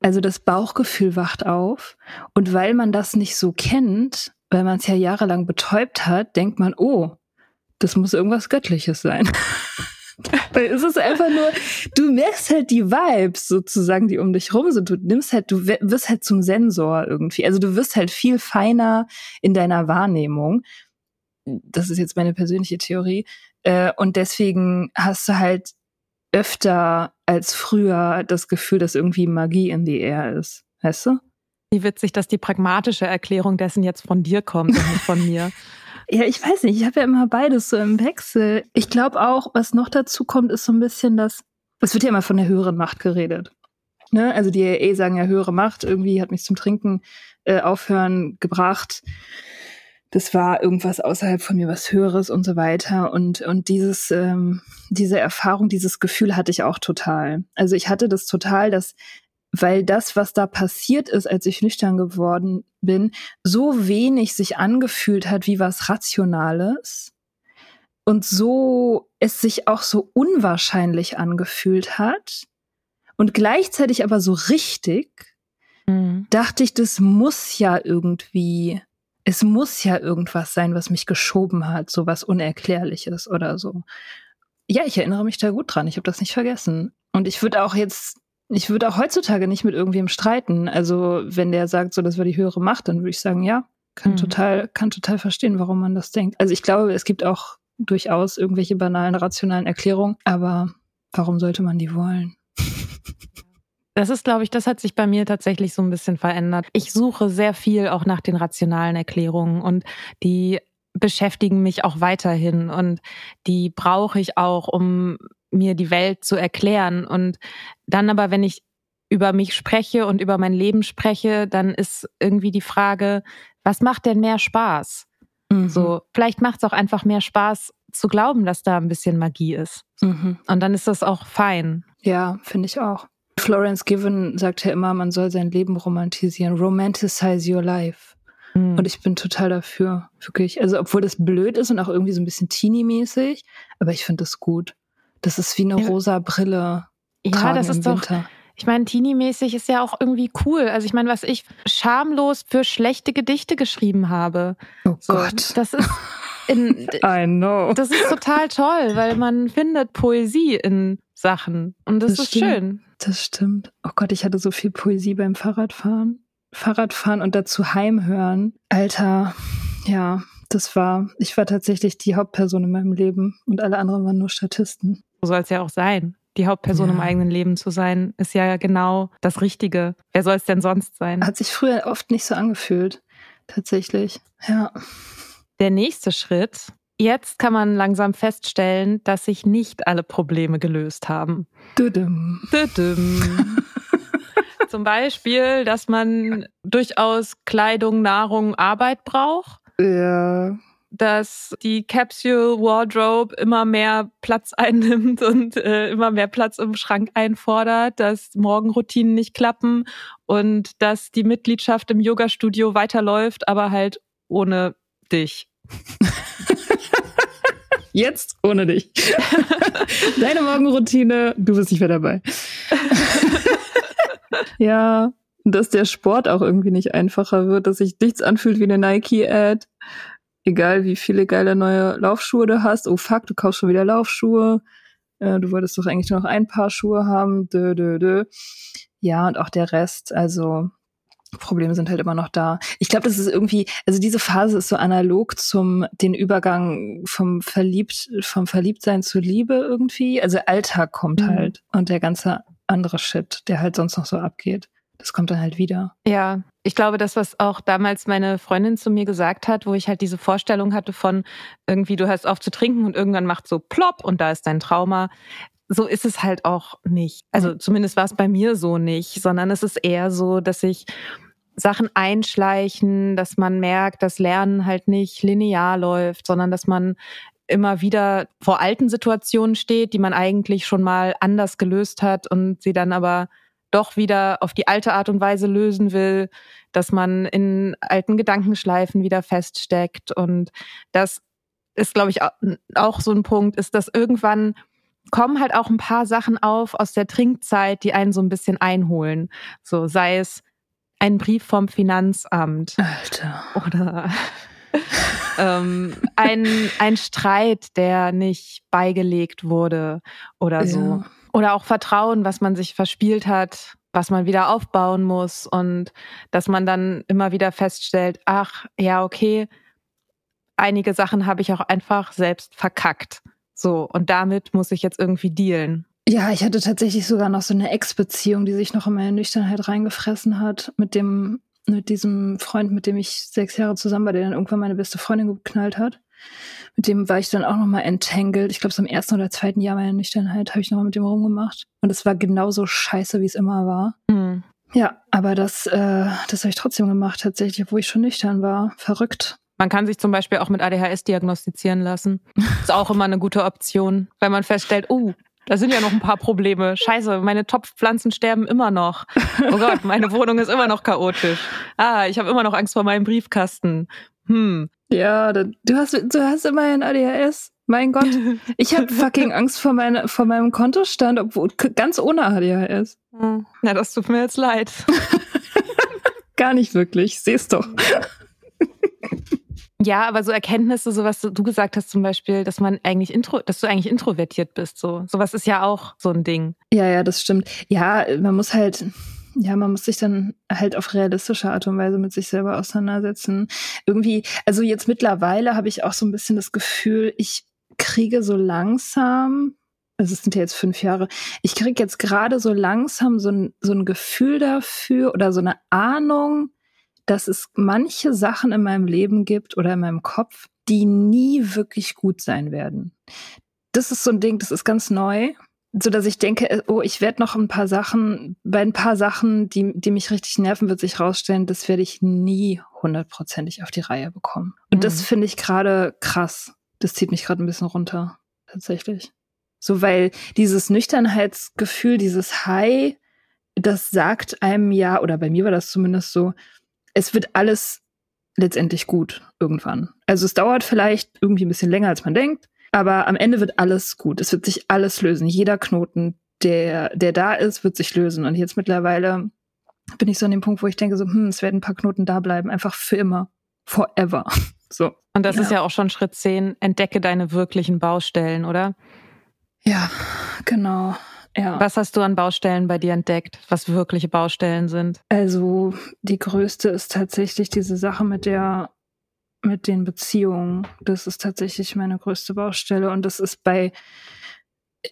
Also das Bauchgefühl wacht auf. Und weil man das nicht so kennt, weil man es ja jahrelang betäubt hat, denkt man, oh, das muss irgendwas Göttliches sein. Weil es ist einfach nur, du merkst halt die Vibes sozusagen, die um dich rum sind. Du nimmst halt, du wirst halt zum Sensor irgendwie. Also du wirst halt viel feiner in deiner Wahrnehmung. Das ist jetzt meine persönliche Theorie. Äh, und deswegen hast du halt öfter als früher das Gefühl, dass irgendwie Magie in die Air ist. Weißt du? Wie witzig, dass die pragmatische Erklärung dessen jetzt von dir kommt und nicht von mir. Ja, ich weiß nicht. Ich habe ja immer beides so im Wechsel. Ich glaube auch, was noch dazu kommt, ist so ein bisschen das, es wird ja immer von der höheren Macht geredet. Ne? Also die EE sagen ja höhere Macht, irgendwie hat mich zum Trinken äh, aufhören gebracht. Das war irgendwas außerhalb von mir, was Höheres und so weiter. Und, und dieses, ähm, diese Erfahrung, dieses Gefühl hatte ich auch total. Also ich hatte das total, dass weil das, was da passiert ist, als ich nüchtern geworden bin, so wenig sich angefühlt hat wie was Rationales und so es sich auch so unwahrscheinlich angefühlt hat und gleichzeitig aber so richtig, mhm. dachte ich, das muss ja irgendwie, es muss ja irgendwas sein, was mich geschoben hat, so was Unerklärliches oder so. Ja, ich erinnere mich da gut dran. Ich habe das nicht vergessen. Und ich würde auch jetzt ich würde auch heutzutage nicht mit irgendwem streiten. Also wenn der sagt, so das war die höhere Macht, dann würde ich sagen, ja, kann mhm. total, kann total verstehen, warum man das denkt. Also ich glaube, es gibt auch durchaus irgendwelche banalen, rationalen Erklärungen, aber warum sollte man die wollen? Das ist, glaube ich, das hat sich bei mir tatsächlich so ein bisschen verändert. Ich suche sehr viel auch nach den rationalen Erklärungen und die beschäftigen mich auch weiterhin und die brauche ich auch, um mir die Welt zu erklären. Und dann aber, wenn ich über mich spreche und über mein Leben spreche, dann ist irgendwie die Frage, was macht denn mehr Spaß? Mhm. So, vielleicht macht es auch einfach mehr Spaß zu glauben, dass da ein bisschen Magie ist. Mhm. Und dann ist das auch fein. Ja, finde ich auch. Florence Given sagt ja immer, man soll sein Leben romantisieren. Romanticize your life. Mhm. Und ich bin total dafür, wirklich. Also, obwohl das blöd ist und auch irgendwie so ein bisschen teeny-mäßig, aber ich finde das gut. Das ist wie eine ja. rosa Brille. Ja, das ist doch. Ich meine, Teenie-mäßig ist ja auch irgendwie cool. Also ich meine, was ich schamlos für schlechte Gedichte geschrieben habe. Oh so, Gott. Das ist in, I know. Das ist total toll, weil man findet Poesie in Sachen. Und das, das ist stimmt. schön. Das stimmt. Oh Gott, ich hatte so viel Poesie beim Fahrradfahren. Fahrradfahren und dazu heimhören. Alter, ja, das war, ich war tatsächlich die Hauptperson in meinem Leben und alle anderen waren nur Statisten. So soll es ja auch sein. Die Hauptperson ja. im eigenen Leben zu sein, ist ja genau das Richtige. Wer soll es denn sonst sein? Hat sich früher oft nicht so angefühlt. Tatsächlich. Ja. Der nächste Schritt. Jetzt kann man langsam feststellen, dass sich nicht alle Probleme gelöst haben. Düdüm. Düdüm. Zum Beispiel, dass man durchaus Kleidung, Nahrung, Arbeit braucht. Ja dass die Capsule Wardrobe immer mehr Platz einnimmt und äh, immer mehr Platz im Schrank einfordert, dass Morgenroutinen nicht klappen und dass die Mitgliedschaft im Yoga-Studio weiterläuft, aber halt ohne dich. Jetzt ohne dich. Deine Morgenroutine, du bist nicht mehr dabei. ja, dass der Sport auch irgendwie nicht einfacher wird, dass sich nichts anfühlt wie eine Nike-Ad egal wie viele geile neue Laufschuhe du hast, oh fuck, du kaufst schon wieder Laufschuhe, äh, du wolltest doch eigentlich nur noch ein Paar Schuhe haben, dö, dö, dö. Ja, und auch der Rest, also Probleme sind halt immer noch da. Ich glaube, das ist irgendwie, also diese Phase ist so analog zum den Übergang vom Verliebt, vom Verliebtsein zur Liebe irgendwie. Also Alltag kommt mhm. halt und der ganze andere Shit, der halt sonst noch so abgeht das kommt dann halt wieder. Ja, ich glaube, das, was auch damals meine Freundin zu mir gesagt hat, wo ich halt diese Vorstellung hatte von irgendwie, du hörst auf zu trinken und irgendwann macht so plopp und da ist dein Trauma. So ist es halt auch nicht. Also zumindest war es bei mir so nicht, sondern es ist eher so, dass sich Sachen einschleichen, dass man merkt, dass Lernen halt nicht linear läuft, sondern dass man immer wieder vor alten Situationen steht, die man eigentlich schon mal anders gelöst hat und sie dann aber doch wieder auf die alte Art und Weise lösen will, dass man in alten Gedankenschleifen wieder feststeckt. Und das ist, glaube ich, auch so ein Punkt, ist, dass irgendwann kommen halt auch ein paar Sachen auf aus der Trinkzeit, die einen so ein bisschen einholen. So sei es ein Brief vom Finanzamt. Alter. Oder ähm, ein, ein Streit, der nicht beigelegt wurde oder so. Ja. Oder auch Vertrauen, was man sich verspielt hat, was man wieder aufbauen muss und dass man dann immer wieder feststellt, ach, ja, okay, einige Sachen habe ich auch einfach selbst verkackt. So, und damit muss ich jetzt irgendwie dealen. Ja, ich hatte tatsächlich sogar noch so eine Ex-Beziehung, die sich noch in meine Nüchternheit reingefressen hat, mit dem, mit diesem Freund, mit dem ich sechs Jahre zusammen war, der dann irgendwann meine beste Freundin geknallt hat. Mit dem war ich dann auch nochmal entangled. Ich glaube, so im ersten oder zweiten Jahr meiner Nüchternheit habe ich nochmal mit dem rumgemacht. Und es war genauso scheiße, wie es immer war. Mhm. Ja, aber das, äh, das habe ich trotzdem gemacht, tatsächlich, obwohl ich schon nüchtern war. Verrückt. Man kann sich zum Beispiel auch mit ADHS diagnostizieren lassen. Ist auch immer eine gute Option, weil man feststellt, oh, da sind ja noch ein paar Probleme. Scheiße, meine Topfpflanzen sterben immer noch. Oh Gott, meine Wohnung ist immer noch chaotisch. Ah, ich habe immer noch Angst vor meinem Briefkasten. Hm, ja, du hast, du hast immerhin ADHS. Mein Gott, ich habe fucking Angst vor, meine, vor meinem Kontostand, obwohl ganz ohne ADHS. Hm. Ja, das tut mir jetzt leid. Gar nicht wirklich, seh's doch. Ja, aber so Erkenntnisse, so was du gesagt hast zum Beispiel, dass man eigentlich intro, dass du eigentlich introvertiert bist, so sowas ist ja auch so ein Ding. Ja, ja, das stimmt. Ja, man muss halt, ja, man muss sich dann halt auf realistische Art und Weise mit sich selber auseinandersetzen. Irgendwie, also jetzt mittlerweile habe ich auch so ein bisschen das Gefühl, ich kriege so langsam, also es sind ja jetzt fünf Jahre, ich kriege jetzt gerade so langsam so ein, so ein Gefühl dafür oder so eine Ahnung, dass es manche Sachen in meinem Leben gibt oder in meinem Kopf, die nie wirklich gut sein werden. Das ist so ein Ding, das ist ganz neu so dass ich denke, äh, oh, ich werde noch ein paar Sachen, bei ein paar Sachen, die, die mich richtig nerven, wird sich rausstellen, das werde ich nie hundertprozentig auf die Reihe bekommen. Und mhm. das finde ich gerade krass. Das zieht mich gerade ein bisschen runter, tatsächlich. So, weil dieses Nüchternheitsgefühl, dieses High, das sagt einem ja, oder bei mir war das zumindest so, es wird alles letztendlich gut irgendwann. Also es dauert vielleicht irgendwie ein bisschen länger, als man denkt. Aber am Ende wird alles gut. Es wird sich alles lösen. Jeder Knoten, der, der da ist, wird sich lösen. Und jetzt mittlerweile bin ich so an dem Punkt, wo ich denke so, hm, es werden ein paar Knoten da bleiben. Einfach für immer. Forever. So. Und das ja. ist ja auch schon Schritt 10. Entdecke deine wirklichen Baustellen, oder? Ja, genau. Ja. Was hast du an Baustellen bei dir entdeckt, was wirkliche Baustellen sind? Also die größte ist tatsächlich diese Sache mit der mit den Beziehungen. Das ist tatsächlich meine größte Baustelle und das ist bei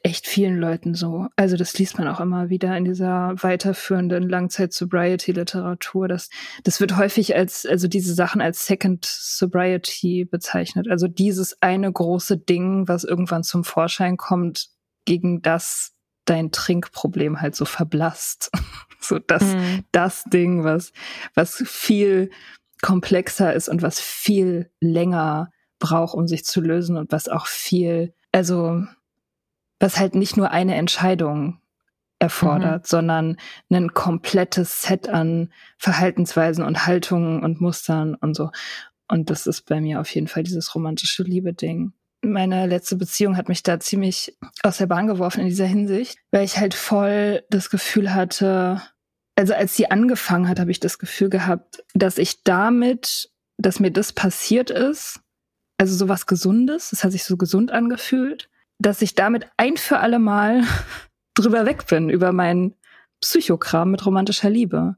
echt vielen Leuten so. Also das liest man auch immer wieder in dieser weiterführenden Langzeit-Sobriety-Literatur. Das, das wird häufig als, also diese Sachen als Second Sobriety bezeichnet. Also dieses eine große Ding, was irgendwann zum Vorschein kommt, gegen das dein Trinkproblem halt so verblasst. so das, mhm. das Ding, was, was viel komplexer ist und was viel länger braucht, um sich zu lösen und was auch viel, also was halt nicht nur eine Entscheidung erfordert, mhm. sondern ein komplettes Set an Verhaltensweisen und Haltungen und Mustern und so. Und das ist bei mir auf jeden Fall dieses romantische Liebe-Ding. Meine letzte Beziehung hat mich da ziemlich aus der Bahn geworfen in dieser Hinsicht, weil ich halt voll das Gefühl hatte, also als sie angefangen hat, habe ich das Gefühl gehabt, dass ich damit, dass mir das passiert ist, also sowas Gesundes, das hat sich so gesund angefühlt, dass ich damit ein für alle Mal drüber weg bin, über meinen Psychokram mit romantischer Liebe.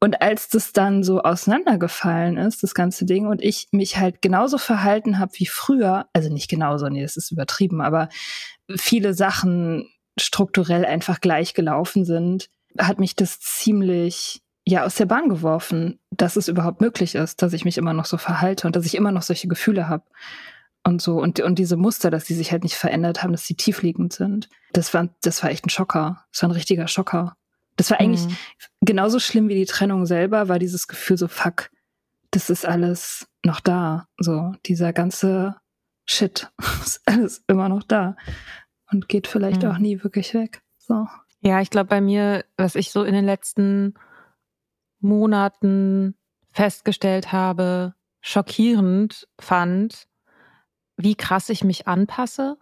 Und als das dann so auseinandergefallen ist, das ganze Ding, und ich mich halt genauso verhalten habe wie früher, also nicht genauso, nee, das ist übertrieben, aber viele Sachen strukturell einfach gleich gelaufen sind, hat mich das ziemlich ja aus der Bahn geworfen, dass es überhaupt möglich ist, dass ich mich immer noch so verhalte und dass ich immer noch solche Gefühle habe und so und und diese Muster, dass die sich halt nicht verändert haben, dass sie tiefliegend sind. Das war das war echt ein Schocker. Das war ein richtiger Schocker. Das war eigentlich mhm. genauso schlimm wie die Trennung selber, war dieses Gefühl so fuck, das ist alles noch da, so dieser ganze Shit ist alles immer noch da und geht vielleicht mhm. auch nie wirklich weg. So. Ja, ich glaube bei mir, was ich so in den letzten Monaten festgestellt habe, schockierend fand, wie krass ich mich anpasse.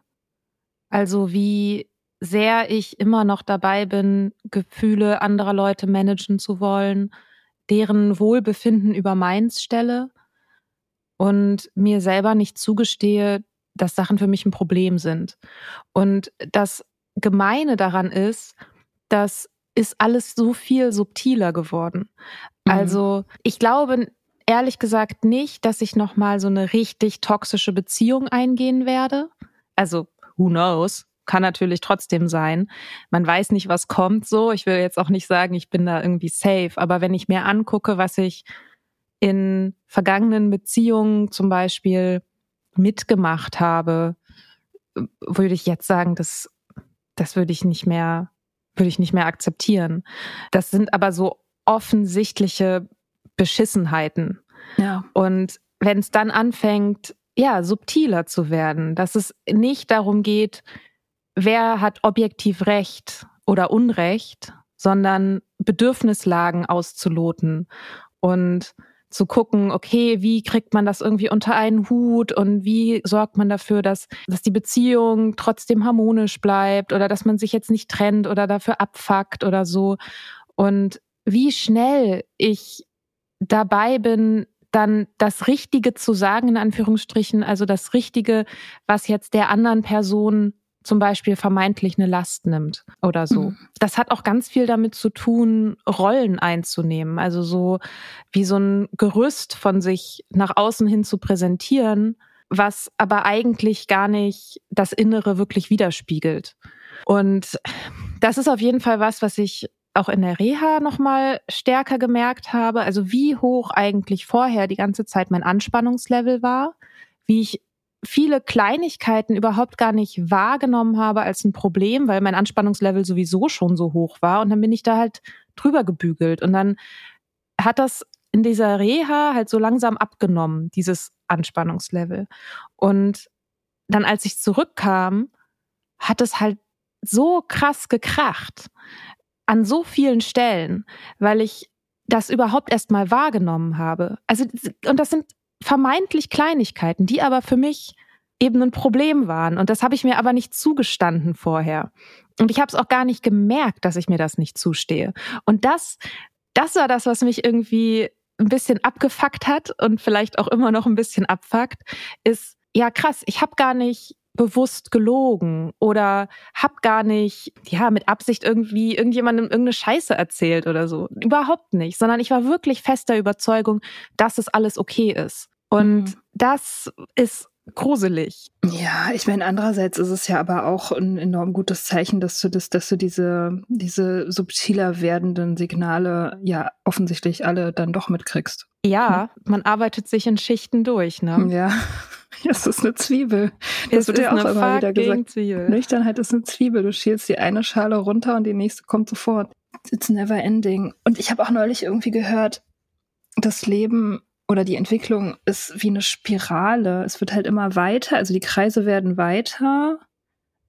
Also wie sehr ich immer noch dabei bin, Gefühle anderer Leute managen zu wollen, deren Wohlbefinden über meins stelle und mir selber nicht zugestehe, dass Sachen für mich ein Problem sind. Und das Gemeine daran ist, das ist alles so viel subtiler geworden. Mhm. Also ich glaube ehrlich gesagt nicht, dass ich noch mal so eine richtig toxische Beziehung eingehen werde. Also who knows? Kann natürlich trotzdem sein. Man weiß nicht, was kommt so. Ich will jetzt auch nicht sagen, ich bin da irgendwie safe. Aber wenn ich mir angucke, was ich in vergangenen Beziehungen zum Beispiel mitgemacht habe, würde ich jetzt sagen, das, das würde ich nicht mehr, würde ich nicht mehr akzeptieren. Das sind aber so offensichtliche Beschissenheiten. Ja. Und wenn es dann anfängt, ja, subtiler zu werden, dass es nicht darum geht, wer hat objektiv Recht oder Unrecht, sondern Bedürfnislagen auszuloten und zu gucken, okay, wie kriegt man das irgendwie unter einen Hut und wie sorgt man dafür, dass, dass die Beziehung trotzdem harmonisch bleibt oder dass man sich jetzt nicht trennt oder dafür abfuckt oder so. Und wie schnell ich dabei bin, dann das Richtige zu sagen, in Anführungsstrichen, also das Richtige, was jetzt der anderen Person zum Beispiel vermeintlich eine Last nimmt oder so. Mhm. Das hat auch ganz viel damit zu tun, Rollen einzunehmen. Also so wie so ein Gerüst von sich nach außen hin zu präsentieren, was aber eigentlich gar nicht das Innere wirklich widerspiegelt. Und das ist auf jeden Fall was, was ich auch in der Reha nochmal stärker gemerkt habe, also wie hoch eigentlich vorher die ganze Zeit mein Anspannungslevel war, wie ich viele Kleinigkeiten überhaupt gar nicht wahrgenommen habe als ein Problem, weil mein Anspannungslevel sowieso schon so hoch war. Und dann bin ich da halt drüber gebügelt. Und dann hat das in dieser Reha halt so langsam abgenommen, dieses Anspannungslevel. Und dann, als ich zurückkam, hat es halt so krass gekracht an so vielen Stellen, weil ich das überhaupt erst mal wahrgenommen habe. Also, und das sind vermeintlich Kleinigkeiten, die aber für mich eben ein Problem waren. Und das habe ich mir aber nicht zugestanden vorher. Und ich habe es auch gar nicht gemerkt, dass ich mir das nicht zustehe. Und das, das war das, was mich irgendwie ein bisschen abgefuckt hat und vielleicht auch immer noch ein bisschen abfuckt, ist, ja krass, ich habe gar nicht bewusst gelogen oder hab gar nicht, ja, mit Absicht irgendwie irgendjemandem irgendeine Scheiße erzählt oder so. Überhaupt nicht, sondern ich war wirklich fester Überzeugung, dass es alles okay ist. Und mhm. das ist gruselig. Ja, ich meine, andererseits ist es ja aber auch ein enorm gutes Zeichen, dass du das, dass du diese, diese subtiler werdenden Signale ja offensichtlich alle dann doch mitkriegst. Ja, hm. man arbeitet sich in Schichten durch, ne? Ja. Es ist eine Zwiebel. Das es wird ja auch immer wieder gesagt. Zwiebel. Nüchternheit ist eine Zwiebel. Du schälst die eine Schale runter und die nächste kommt sofort. It's never ending. Und ich habe auch neulich irgendwie gehört, das Leben oder die Entwicklung ist wie eine Spirale. Es wird halt immer weiter, also die Kreise werden weiter,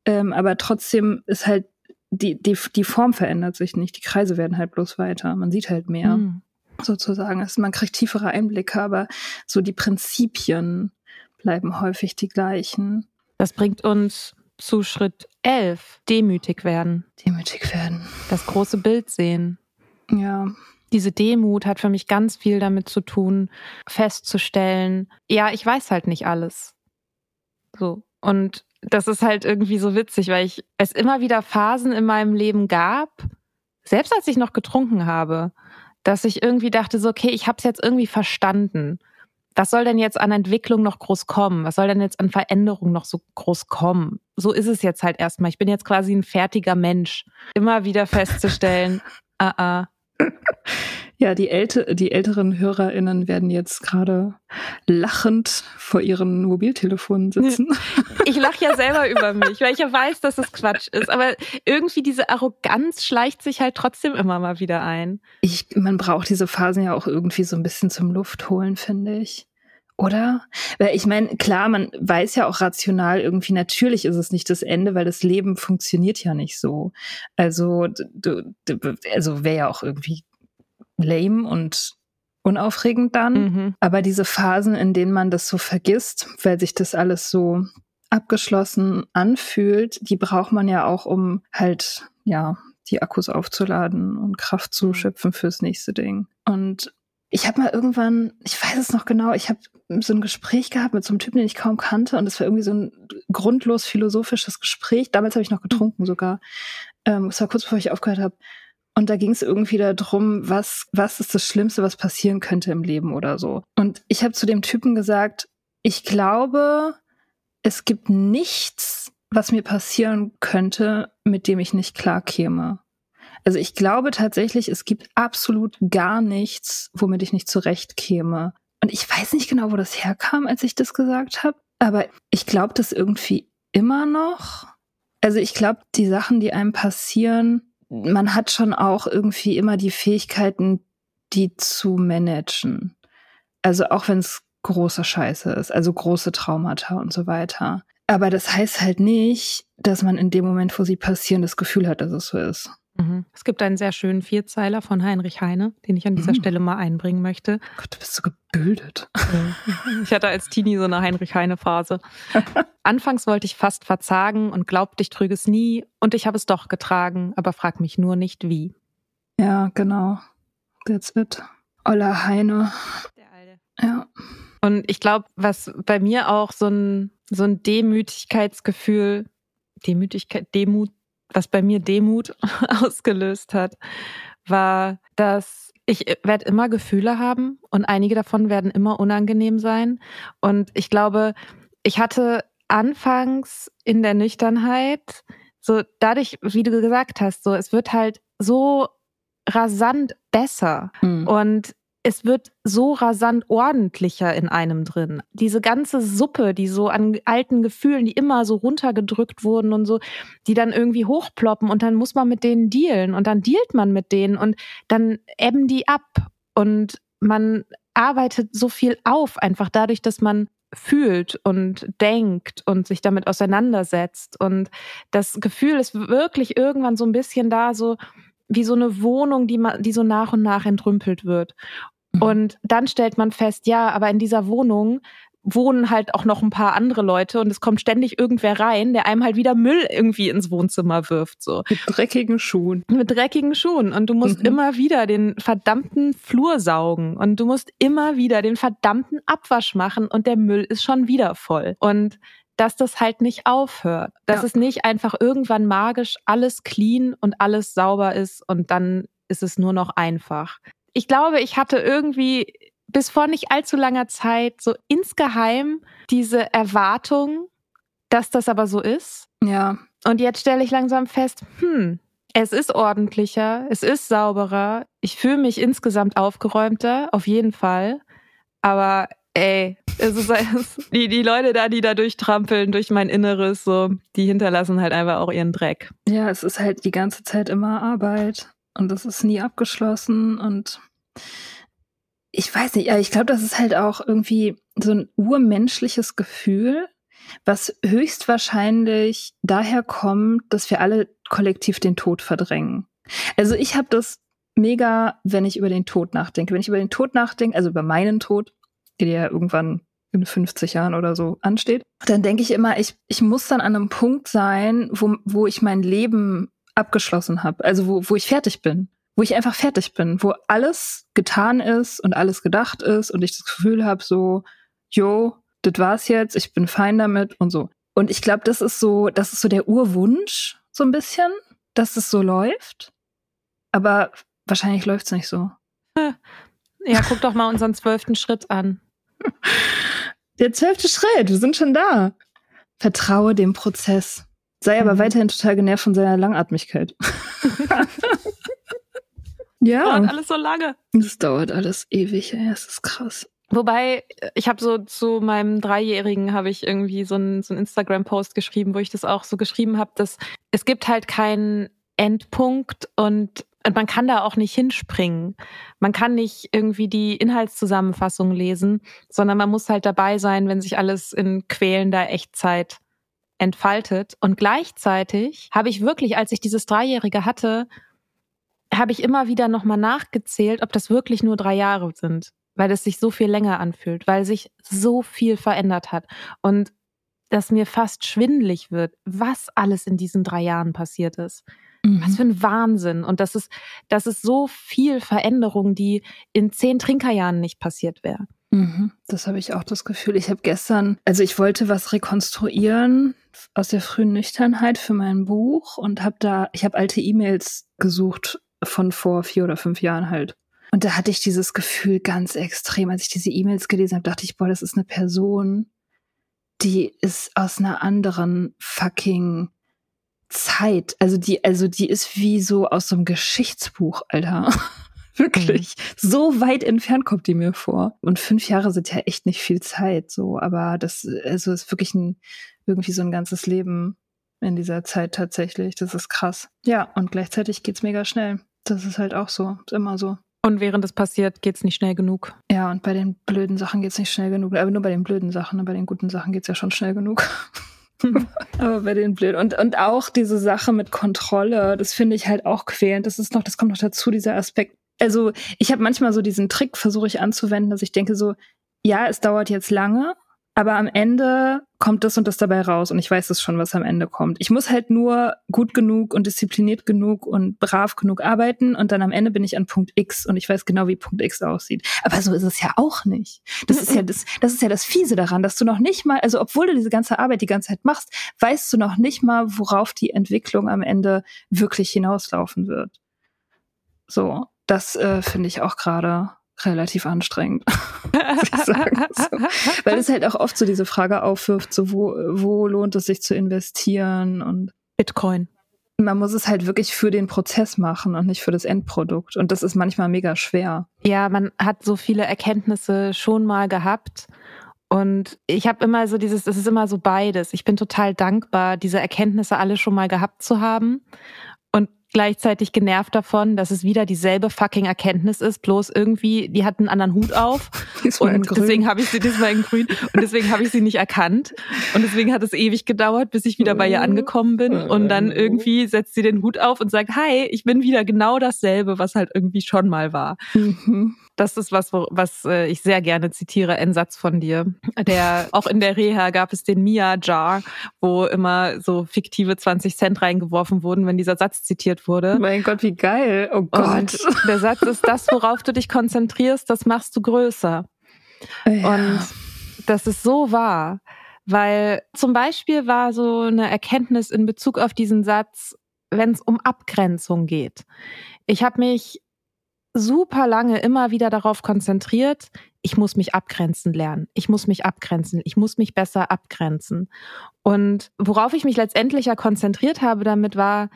ähm, aber trotzdem ist halt die, die, die Form verändert sich nicht. Die Kreise werden halt bloß weiter. Man sieht halt mehr, mhm. sozusagen. Also man kriegt tiefere Einblicke, aber so die Prinzipien bleiben häufig die gleichen. Das bringt uns zu Schritt 11, demütig werden. Demütig werden. Das große Bild sehen. Ja diese Demut hat für mich ganz viel damit zu tun, festzustellen, ja, ich weiß halt nicht alles. So. Und das ist halt irgendwie so witzig, weil ich es immer wieder Phasen in meinem Leben gab, selbst als ich noch getrunken habe, dass ich irgendwie dachte, so, okay, ich habe es jetzt irgendwie verstanden. Was soll denn jetzt an Entwicklung noch groß kommen? Was soll denn jetzt an Veränderung noch so groß kommen? So ist es jetzt halt erstmal. Ich bin jetzt quasi ein fertiger Mensch. Immer wieder festzustellen, ah, ah, ja, die, älte, die älteren HörerInnen werden jetzt gerade lachend vor ihren Mobiltelefonen sitzen. Ich lache ja selber über mich, weil ich ja weiß, dass es Quatsch ist. Aber irgendwie diese Arroganz schleicht sich halt trotzdem immer mal wieder ein. Ich, man braucht diese Phasen ja auch irgendwie so ein bisschen zum Luftholen, finde ich. Oder? Weil ich meine, klar, man weiß ja auch rational irgendwie, natürlich ist es nicht das Ende, weil das Leben funktioniert ja nicht so. Also, du, du, also wäre ja auch irgendwie lame und unaufregend dann. Mhm. Aber diese Phasen, in denen man das so vergisst, weil sich das alles so abgeschlossen anfühlt, die braucht man ja auch, um halt, ja, die Akkus aufzuladen und Kraft zu mhm. schöpfen fürs nächste Ding. Und ich habe mal irgendwann, ich weiß es noch genau, ich habe so ein Gespräch gehabt mit so einem Typen, den ich kaum kannte, und es war irgendwie so ein grundlos philosophisches Gespräch. Damals habe ich noch getrunken sogar. Ähm, es war kurz bevor ich aufgehört habe. Und da ging es irgendwie darum, was, was ist das Schlimmste, was passieren könnte im Leben oder so. Und ich habe zu dem Typen gesagt, ich glaube, es gibt nichts, was mir passieren könnte, mit dem ich nicht klarkäme. Also ich glaube tatsächlich, es gibt absolut gar nichts, womit ich nicht zurechtkäme. Und ich weiß nicht genau, wo das herkam, als ich das gesagt habe, aber ich glaube das irgendwie immer noch. Also ich glaube, die Sachen, die einem passieren, man hat schon auch irgendwie immer die Fähigkeiten, die zu managen. Also auch wenn es große Scheiße ist, also große Traumata und so weiter. Aber das heißt halt nicht, dass man in dem Moment, wo sie passieren, das Gefühl hat, dass es so ist. Mhm. Es gibt einen sehr schönen Vierzeiler von Heinrich Heine, den ich an dieser mhm. Stelle mal einbringen möchte. Gott, du bist so gebildet. Ich hatte als Teenie so eine Heinrich Heine-Phase. Anfangs wollte ich fast verzagen und glaubte, ich trüge es nie und ich habe es doch getragen, aber frag mich nur nicht wie. Ja, genau. That's it. Oller Heine. Der Alte. Ja. Und ich glaube, was bei mir auch so ein, so ein Demütigkeitsgefühl, Demütigkeit, Demut, was bei mir Demut ausgelöst hat, war, dass ich werde immer Gefühle haben und einige davon werden immer unangenehm sein. Und ich glaube, ich hatte anfangs in der Nüchternheit, so dadurch, wie du gesagt hast, so es wird halt so rasant besser. Mhm. Und es wird so rasant ordentlicher in einem drin. Diese ganze Suppe, die so an alten Gefühlen, die immer so runtergedrückt wurden und so, die dann irgendwie hochploppen und dann muss man mit denen dealen und dann dealt man mit denen und dann ebben die ab und man arbeitet so viel auf, einfach dadurch, dass man fühlt und denkt und sich damit auseinandersetzt. Und das Gefühl ist wirklich irgendwann so ein bisschen da, so, wie so eine Wohnung, die, man, die so nach und nach entrümpelt wird. Mhm. Und dann stellt man fest, ja, aber in dieser Wohnung wohnen halt auch noch ein paar andere Leute und es kommt ständig irgendwer rein, der einem halt wieder Müll irgendwie ins Wohnzimmer wirft, so. Mit dreckigen Schuhen. Mit dreckigen Schuhen. Und du musst mhm. immer wieder den verdammten Flur saugen und du musst immer wieder den verdammten Abwasch machen und der Müll ist schon wieder voll. Und dass das halt nicht aufhört. Dass ja. es nicht einfach irgendwann magisch alles clean und alles sauber ist und dann ist es nur noch einfach. Ich glaube, ich hatte irgendwie bis vor nicht allzu langer Zeit so insgeheim diese Erwartung, dass das aber so ist. Ja. Und jetzt stelle ich langsam fest, hm, es ist ordentlicher, es ist sauberer, ich fühle mich insgesamt aufgeräumter, auf jeden Fall. Aber ey, ist, die, die Leute da, die da durchtrampeln durch mein Inneres, so, die hinterlassen halt einfach auch ihren Dreck. Ja, es ist halt die ganze Zeit immer Arbeit und es ist nie abgeschlossen und ich weiß nicht, ich glaube, das ist halt auch irgendwie so ein urmenschliches Gefühl, was höchstwahrscheinlich daher kommt, dass wir alle kollektiv den Tod verdrängen. Also ich habe das mega, wenn ich über den Tod nachdenke. Wenn ich über den Tod nachdenke, also über meinen Tod, der ja irgendwann in 50 Jahren oder so ansteht, dann denke ich immer, ich, ich muss dann an einem Punkt sein, wo, wo ich mein Leben abgeschlossen habe, also wo, wo ich fertig bin, wo ich einfach fertig bin, wo alles getan ist und alles gedacht ist und ich das Gefühl habe, so, jo, das war's jetzt, ich bin fein damit und so. Und ich glaube, das ist so, das ist so der Urwunsch, so ein bisschen, dass es so läuft. Aber wahrscheinlich läuft's nicht so. Ja, guck doch mal unseren zwölften Schritt an. Der zwölfte Schritt, wir sind schon da. Vertraue dem Prozess. Sei aber mhm. weiterhin total genervt von seiner Langatmigkeit. ja. Dauert alles so lange. Das dauert alles ewig, ey. Das ist krass. Wobei, ich habe so zu meinem Dreijährigen habe ich irgendwie so einen so Instagram-Post geschrieben, wo ich das auch so geschrieben habe, dass es gibt halt keinen Endpunkt und man kann da auch nicht hinspringen. Man kann nicht irgendwie die Inhaltszusammenfassung lesen, sondern man muss halt dabei sein, wenn sich alles in quälender Echtzeit entfaltet. Und gleichzeitig habe ich wirklich, als ich dieses Dreijährige hatte, habe ich immer wieder nochmal nachgezählt, ob das wirklich nur drei Jahre sind, weil es sich so viel länger anfühlt, weil sich so viel verändert hat. Und dass mir fast schwindlig wird, was alles in diesen drei Jahren passiert ist. Mhm. Was für ein Wahnsinn. Und das ist, das ist so viel Veränderung, die in zehn Trinkerjahren nicht passiert wäre. Mhm. Das habe ich auch das Gefühl. Ich habe gestern, also ich wollte was rekonstruieren aus der frühen Nüchternheit für mein Buch und habe da, ich habe alte E-Mails gesucht von vor vier oder fünf Jahren halt. Und da hatte ich dieses Gefühl ganz extrem. Als ich diese E-Mails gelesen habe, dachte ich, boah, das ist eine Person, die ist aus einer anderen fucking Zeit. Also die, also die ist wie so aus so einem Geschichtsbuch, Alter. Wirklich. Mhm. So weit entfernt kommt die mir vor. Und fünf Jahre sind ja echt nicht viel Zeit, so. Aber das, also ist wirklich ein, irgendwie so ein ganzes Leben in dieser Zeit tatsächlich. Das ist krass. Ja, und gleichzeitig geht's mega schnell. Das ist halt auch so. Ist immer so. Und während es passiert, geht's nicht schnell genug. Ja, und bei den blöden Sachen geht's nicht schnell genug. Aber nur bei den blöden Sachen. Bei den guten Sachen geht's ja schon schnell genug. Aber bei den blöden. Und, und auch diese Sache mit Kontrolle, das finde ich halt auch quälend. Das ist noch, das kommt noch dazu, dieser Aspekt. Also, ich habe manchmal so diesen Trick, versuche ich anzuwenden, dass ich denke so, ja, es dauert jetzt lange, aber am Ende kommt das und das dabei raus und ich weiß es schon, was am Ende kommt. Ich muss halt nur gut genug und diszipliniert genug und brav genug arbeiten und dann am Ende bin ich an Punkt X und ich weiß genau, wie Punkt X aussieht. Aber so ist es ja auch nicht. Das ist ja das, das ist ja das Fiese daran, dass du noch nicht mal, also obwohl du diese ganze Arbeit die ganze Zeit machst, weißt du noch nicht mal, worauf die Entwicklung am Ende wirklich hinauslaufen wird. So, das äh, finde ich auch gerade relativ anstrengend. so. Weil es halt auch oft so diese Frage aufwirft, so wo, wo lohnt es sich zu investieren und Bitcoin. Man muss es halt wirklich für den Prozess machen und nicht für das Endprodukt. Und das ist manchmal mega schwer. Ja, man hat so viele Erkenntnisse schon mal gehabt. Und ich habe immer so dieses, es ist immer so beides. Ich bin total dankbar, diese Erkenntnisse alle schon mal gehabt zu haben gleichzeitig genervt davon, dass es wieder dieselbe fucking Erkenntnis ist, bloß irgendwie, die hat einen anderen Hut auf. Und deswegen habe ich sie diesmal in grün. Und deswegen habe ich sie nicht erkannt. Und deswegen hat es ewig gedauert, bis ich wieder bei ihr angekommen bin. Und dann irgendwie setzt sie den Hut auf und sagt, hi, ich bin wieder genau dasselbe, was halt irgendwie schon mal war. Mhm das ist was, was äh, ich sehr gerne zitiere, ein Satz von dir. Der auch in der Reha gab es den Mia Jar, wo immer so fiktive 20 Cent reingeworfen wurden, wenn dieser Satz zitiert wurde. Mein Gott, wie geil. Oh Gott. Und der Satz ist das, worauf du dich konzentrierst, das machst du größer. Ja. Und das ist so wahr. Weil zum Beispiel war so eine Erkenntnis in Bezug auf diesen Satz, wenn es um Abgrenzung geht. Ich habe mich super lange immer wieder darauf konzentriert, ich muss mich abgrenzen lernen. Ich muss mich abgrenzen. Ich muss mich besser abgrenzen. Und worauf ich mich letztendlich ja konzentriert habe damit war,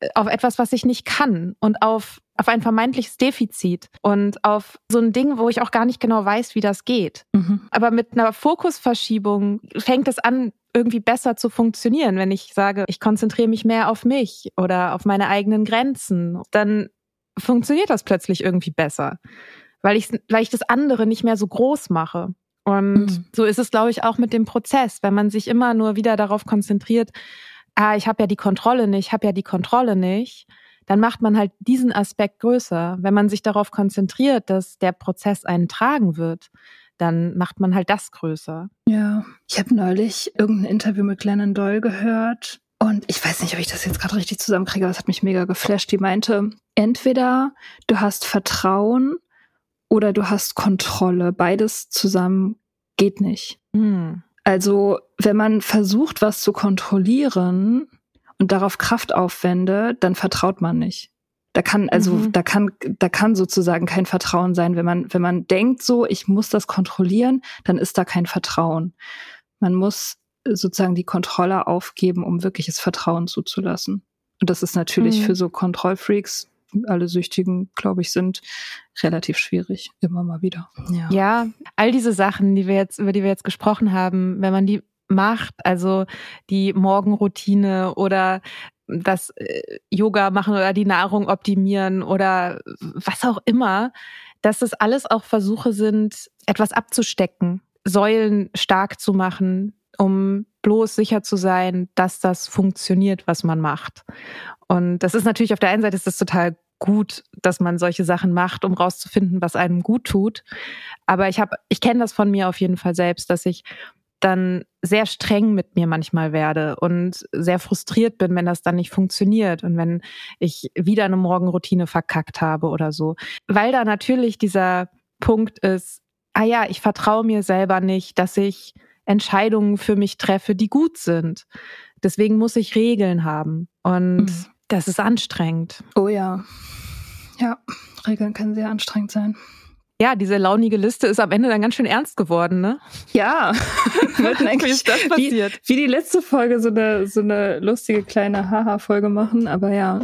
äh, auf etwas, was ich nicht kann und auf, auf ein vermeintliches Defizit und auf so ein Ding, wo ich auch gar nicht genau weiß, wie das geht. Mhm. Aber mit einer Fokusverschiebung fängt es an, irgendwie besser zu funktionieren, wenn ich sage, ich konzentriere mich mehr auf mich oder auf meine eigenen Grenzen, dann funktioniert das plötzlich irgendwie besser weil ich, weil ich das andere nicht mehr so groß mache. Und mhm. so ist es, glaube ich, auch mit dem Prozess. Wenn man sich immer nur wieder darauf konzentriert, ah, ich habe ja die Kontrolle nicht, ich habe ja die Kontrolle nicht, dann macht man halt diesen Aspekt größer. Wenn man sich darauf konzentriert, dass der Prozess einen tragen wird, dann macht man halt das größer. Ja, ich habe neulich irgendein Interview mit Glennon Doyle gehört und ich weiß nicht, ob ich das jetzt gerade richtig zusammenkriege, aber es hat mich mega geflasht. Die meinte, entweder du hast Vertrauen oder du hast Kontrolle. Beides zusammen geht nicht. Mhm. Also, wenn man versucht, was zu kontrollieren und darauf Kraft aufwendet, dann vertraut man nicht. Da kann also mhm. da kann da kann sozusagen kein Vertrauen sein, wenn man wenn man denkt so, ich muss das kontrollieren, dann ist da kein Vertrauen. Man muss sozusagen die Kontrolle aufgeben, um wirkliches Vertrauen zuzulassen. Und das ist natürlich mhm. für so Kontrollfreaks alle Süchtigen, glaube ich, sind relativ schwierig, immer mal wieder. Ja. ja, all diese Sachen, die wir jetzt, über die wir jetzt gesprochen haben, wenn man die macht, also die Morgenroutine oder das äh, Yoga machen oder die Nahrung optimieren oder was auch immer, dass das alles auch Versuche sind, etwas abzustecken, Säulen stark zu machen, um bloß sicher zu sein, dass das funktioniert, was man macht. Und das ist natürlich auf der einen Seite ist das total gut, dass man solche Sachen macht, um rauszufinden, was einem gut tut. Aber ich habe, ich kenne das von mir auf jeden Fall selbst, dass ich dann sehr streng mit mir manchmal werde und sehr frustriert bin, wenn das dann nicht funktioniert und wenn ich wieder eine Morgenroutine verkackt habe oder so. Weil da natürlich dieser Punkt ist, ah ja, ich vertraue mir selber nicht, dass ich Entscheidungen für mich treffe, die gut sind. Deswegen muss ich Regeln haben. Und mhm. das ist anstrengend. Oh ja. Ja, Regeln können sehr anstrengend sein. Ja, diese launige Liste ist am Ende dann ganz schön ernst geworden, ne? Ja. wollten eigentlich, wie ist das passiert? Wie, wie, die letzte Folge so eine, so eine lustige kleine Haha-Folge machen, aber ja,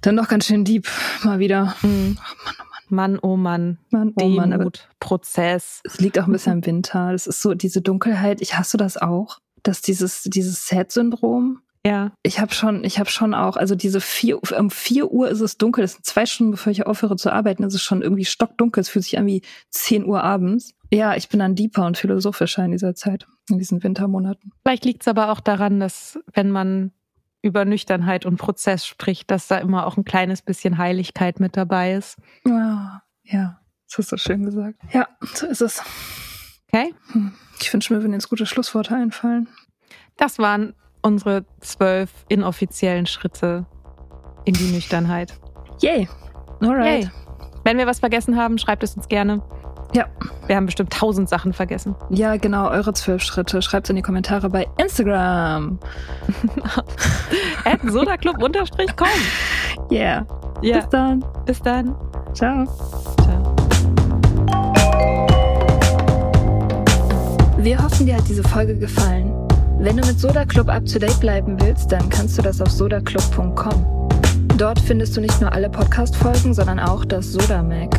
dann doch ganz schön deep mal wieder. Mhm. Oh Mann, oh Mann, oh Mann. Mann, oh Demut, Mann. Prozess. Es liegt auch ein bisschen im Winter. Das ist so diese Dunkelheit. Ich hasse das auch, dass dieses, dieses Sad-Syndrom. Ja. Ich habe schon, ich habe schon auch, also diese vier, um vier Uhr ist es dunkel. Das sind zwei Stunden, bevor ich aufhöre zu arbeiten. Es ist schon irgendwie stockdunkel. Es fühlt sich an wie zehn Uhr abends. Ja, ich bin dann deeper und philosophischer in dieser Zeit, in diesen Wintermonaten. Vielleicht liegt es aber auch daran, dass wenn man über Nüchternheit und Prozess spricht, dass da immer auch ein kleines bisschen Heiligkeit mit dabei ist. Ja, ja, das hast du schön gesagt. Ja, so ist es. Okay. Hm. Ich wünsche mir, wenn jetzt gute Schlussworte einfallen. Das waren unsere zwölf inoffiziellen Schritte in die Nüchternheit. Yay. Alright. Yay. Wenn wir was vergessen haben, schreibt es uns gerne. Ja. Wir haben bestimmt tausend Sachen vergessen. Ja, genau, eure zwölf Schritte. Schreibt es in die Kommentare bei Instagram. At sodaclub-com. Yeah. yeah. Bis dann. Bis dann. Ciao. Ciao. Wir hoffen, dir hat diese Folge gefallen. Wenn du mit Soda Club up to date bleiben willst, dann kannst du das auf sodaclub.com. Dort findest du nicht nur alle Podcast-Folgen, sondern auch das Soda Mag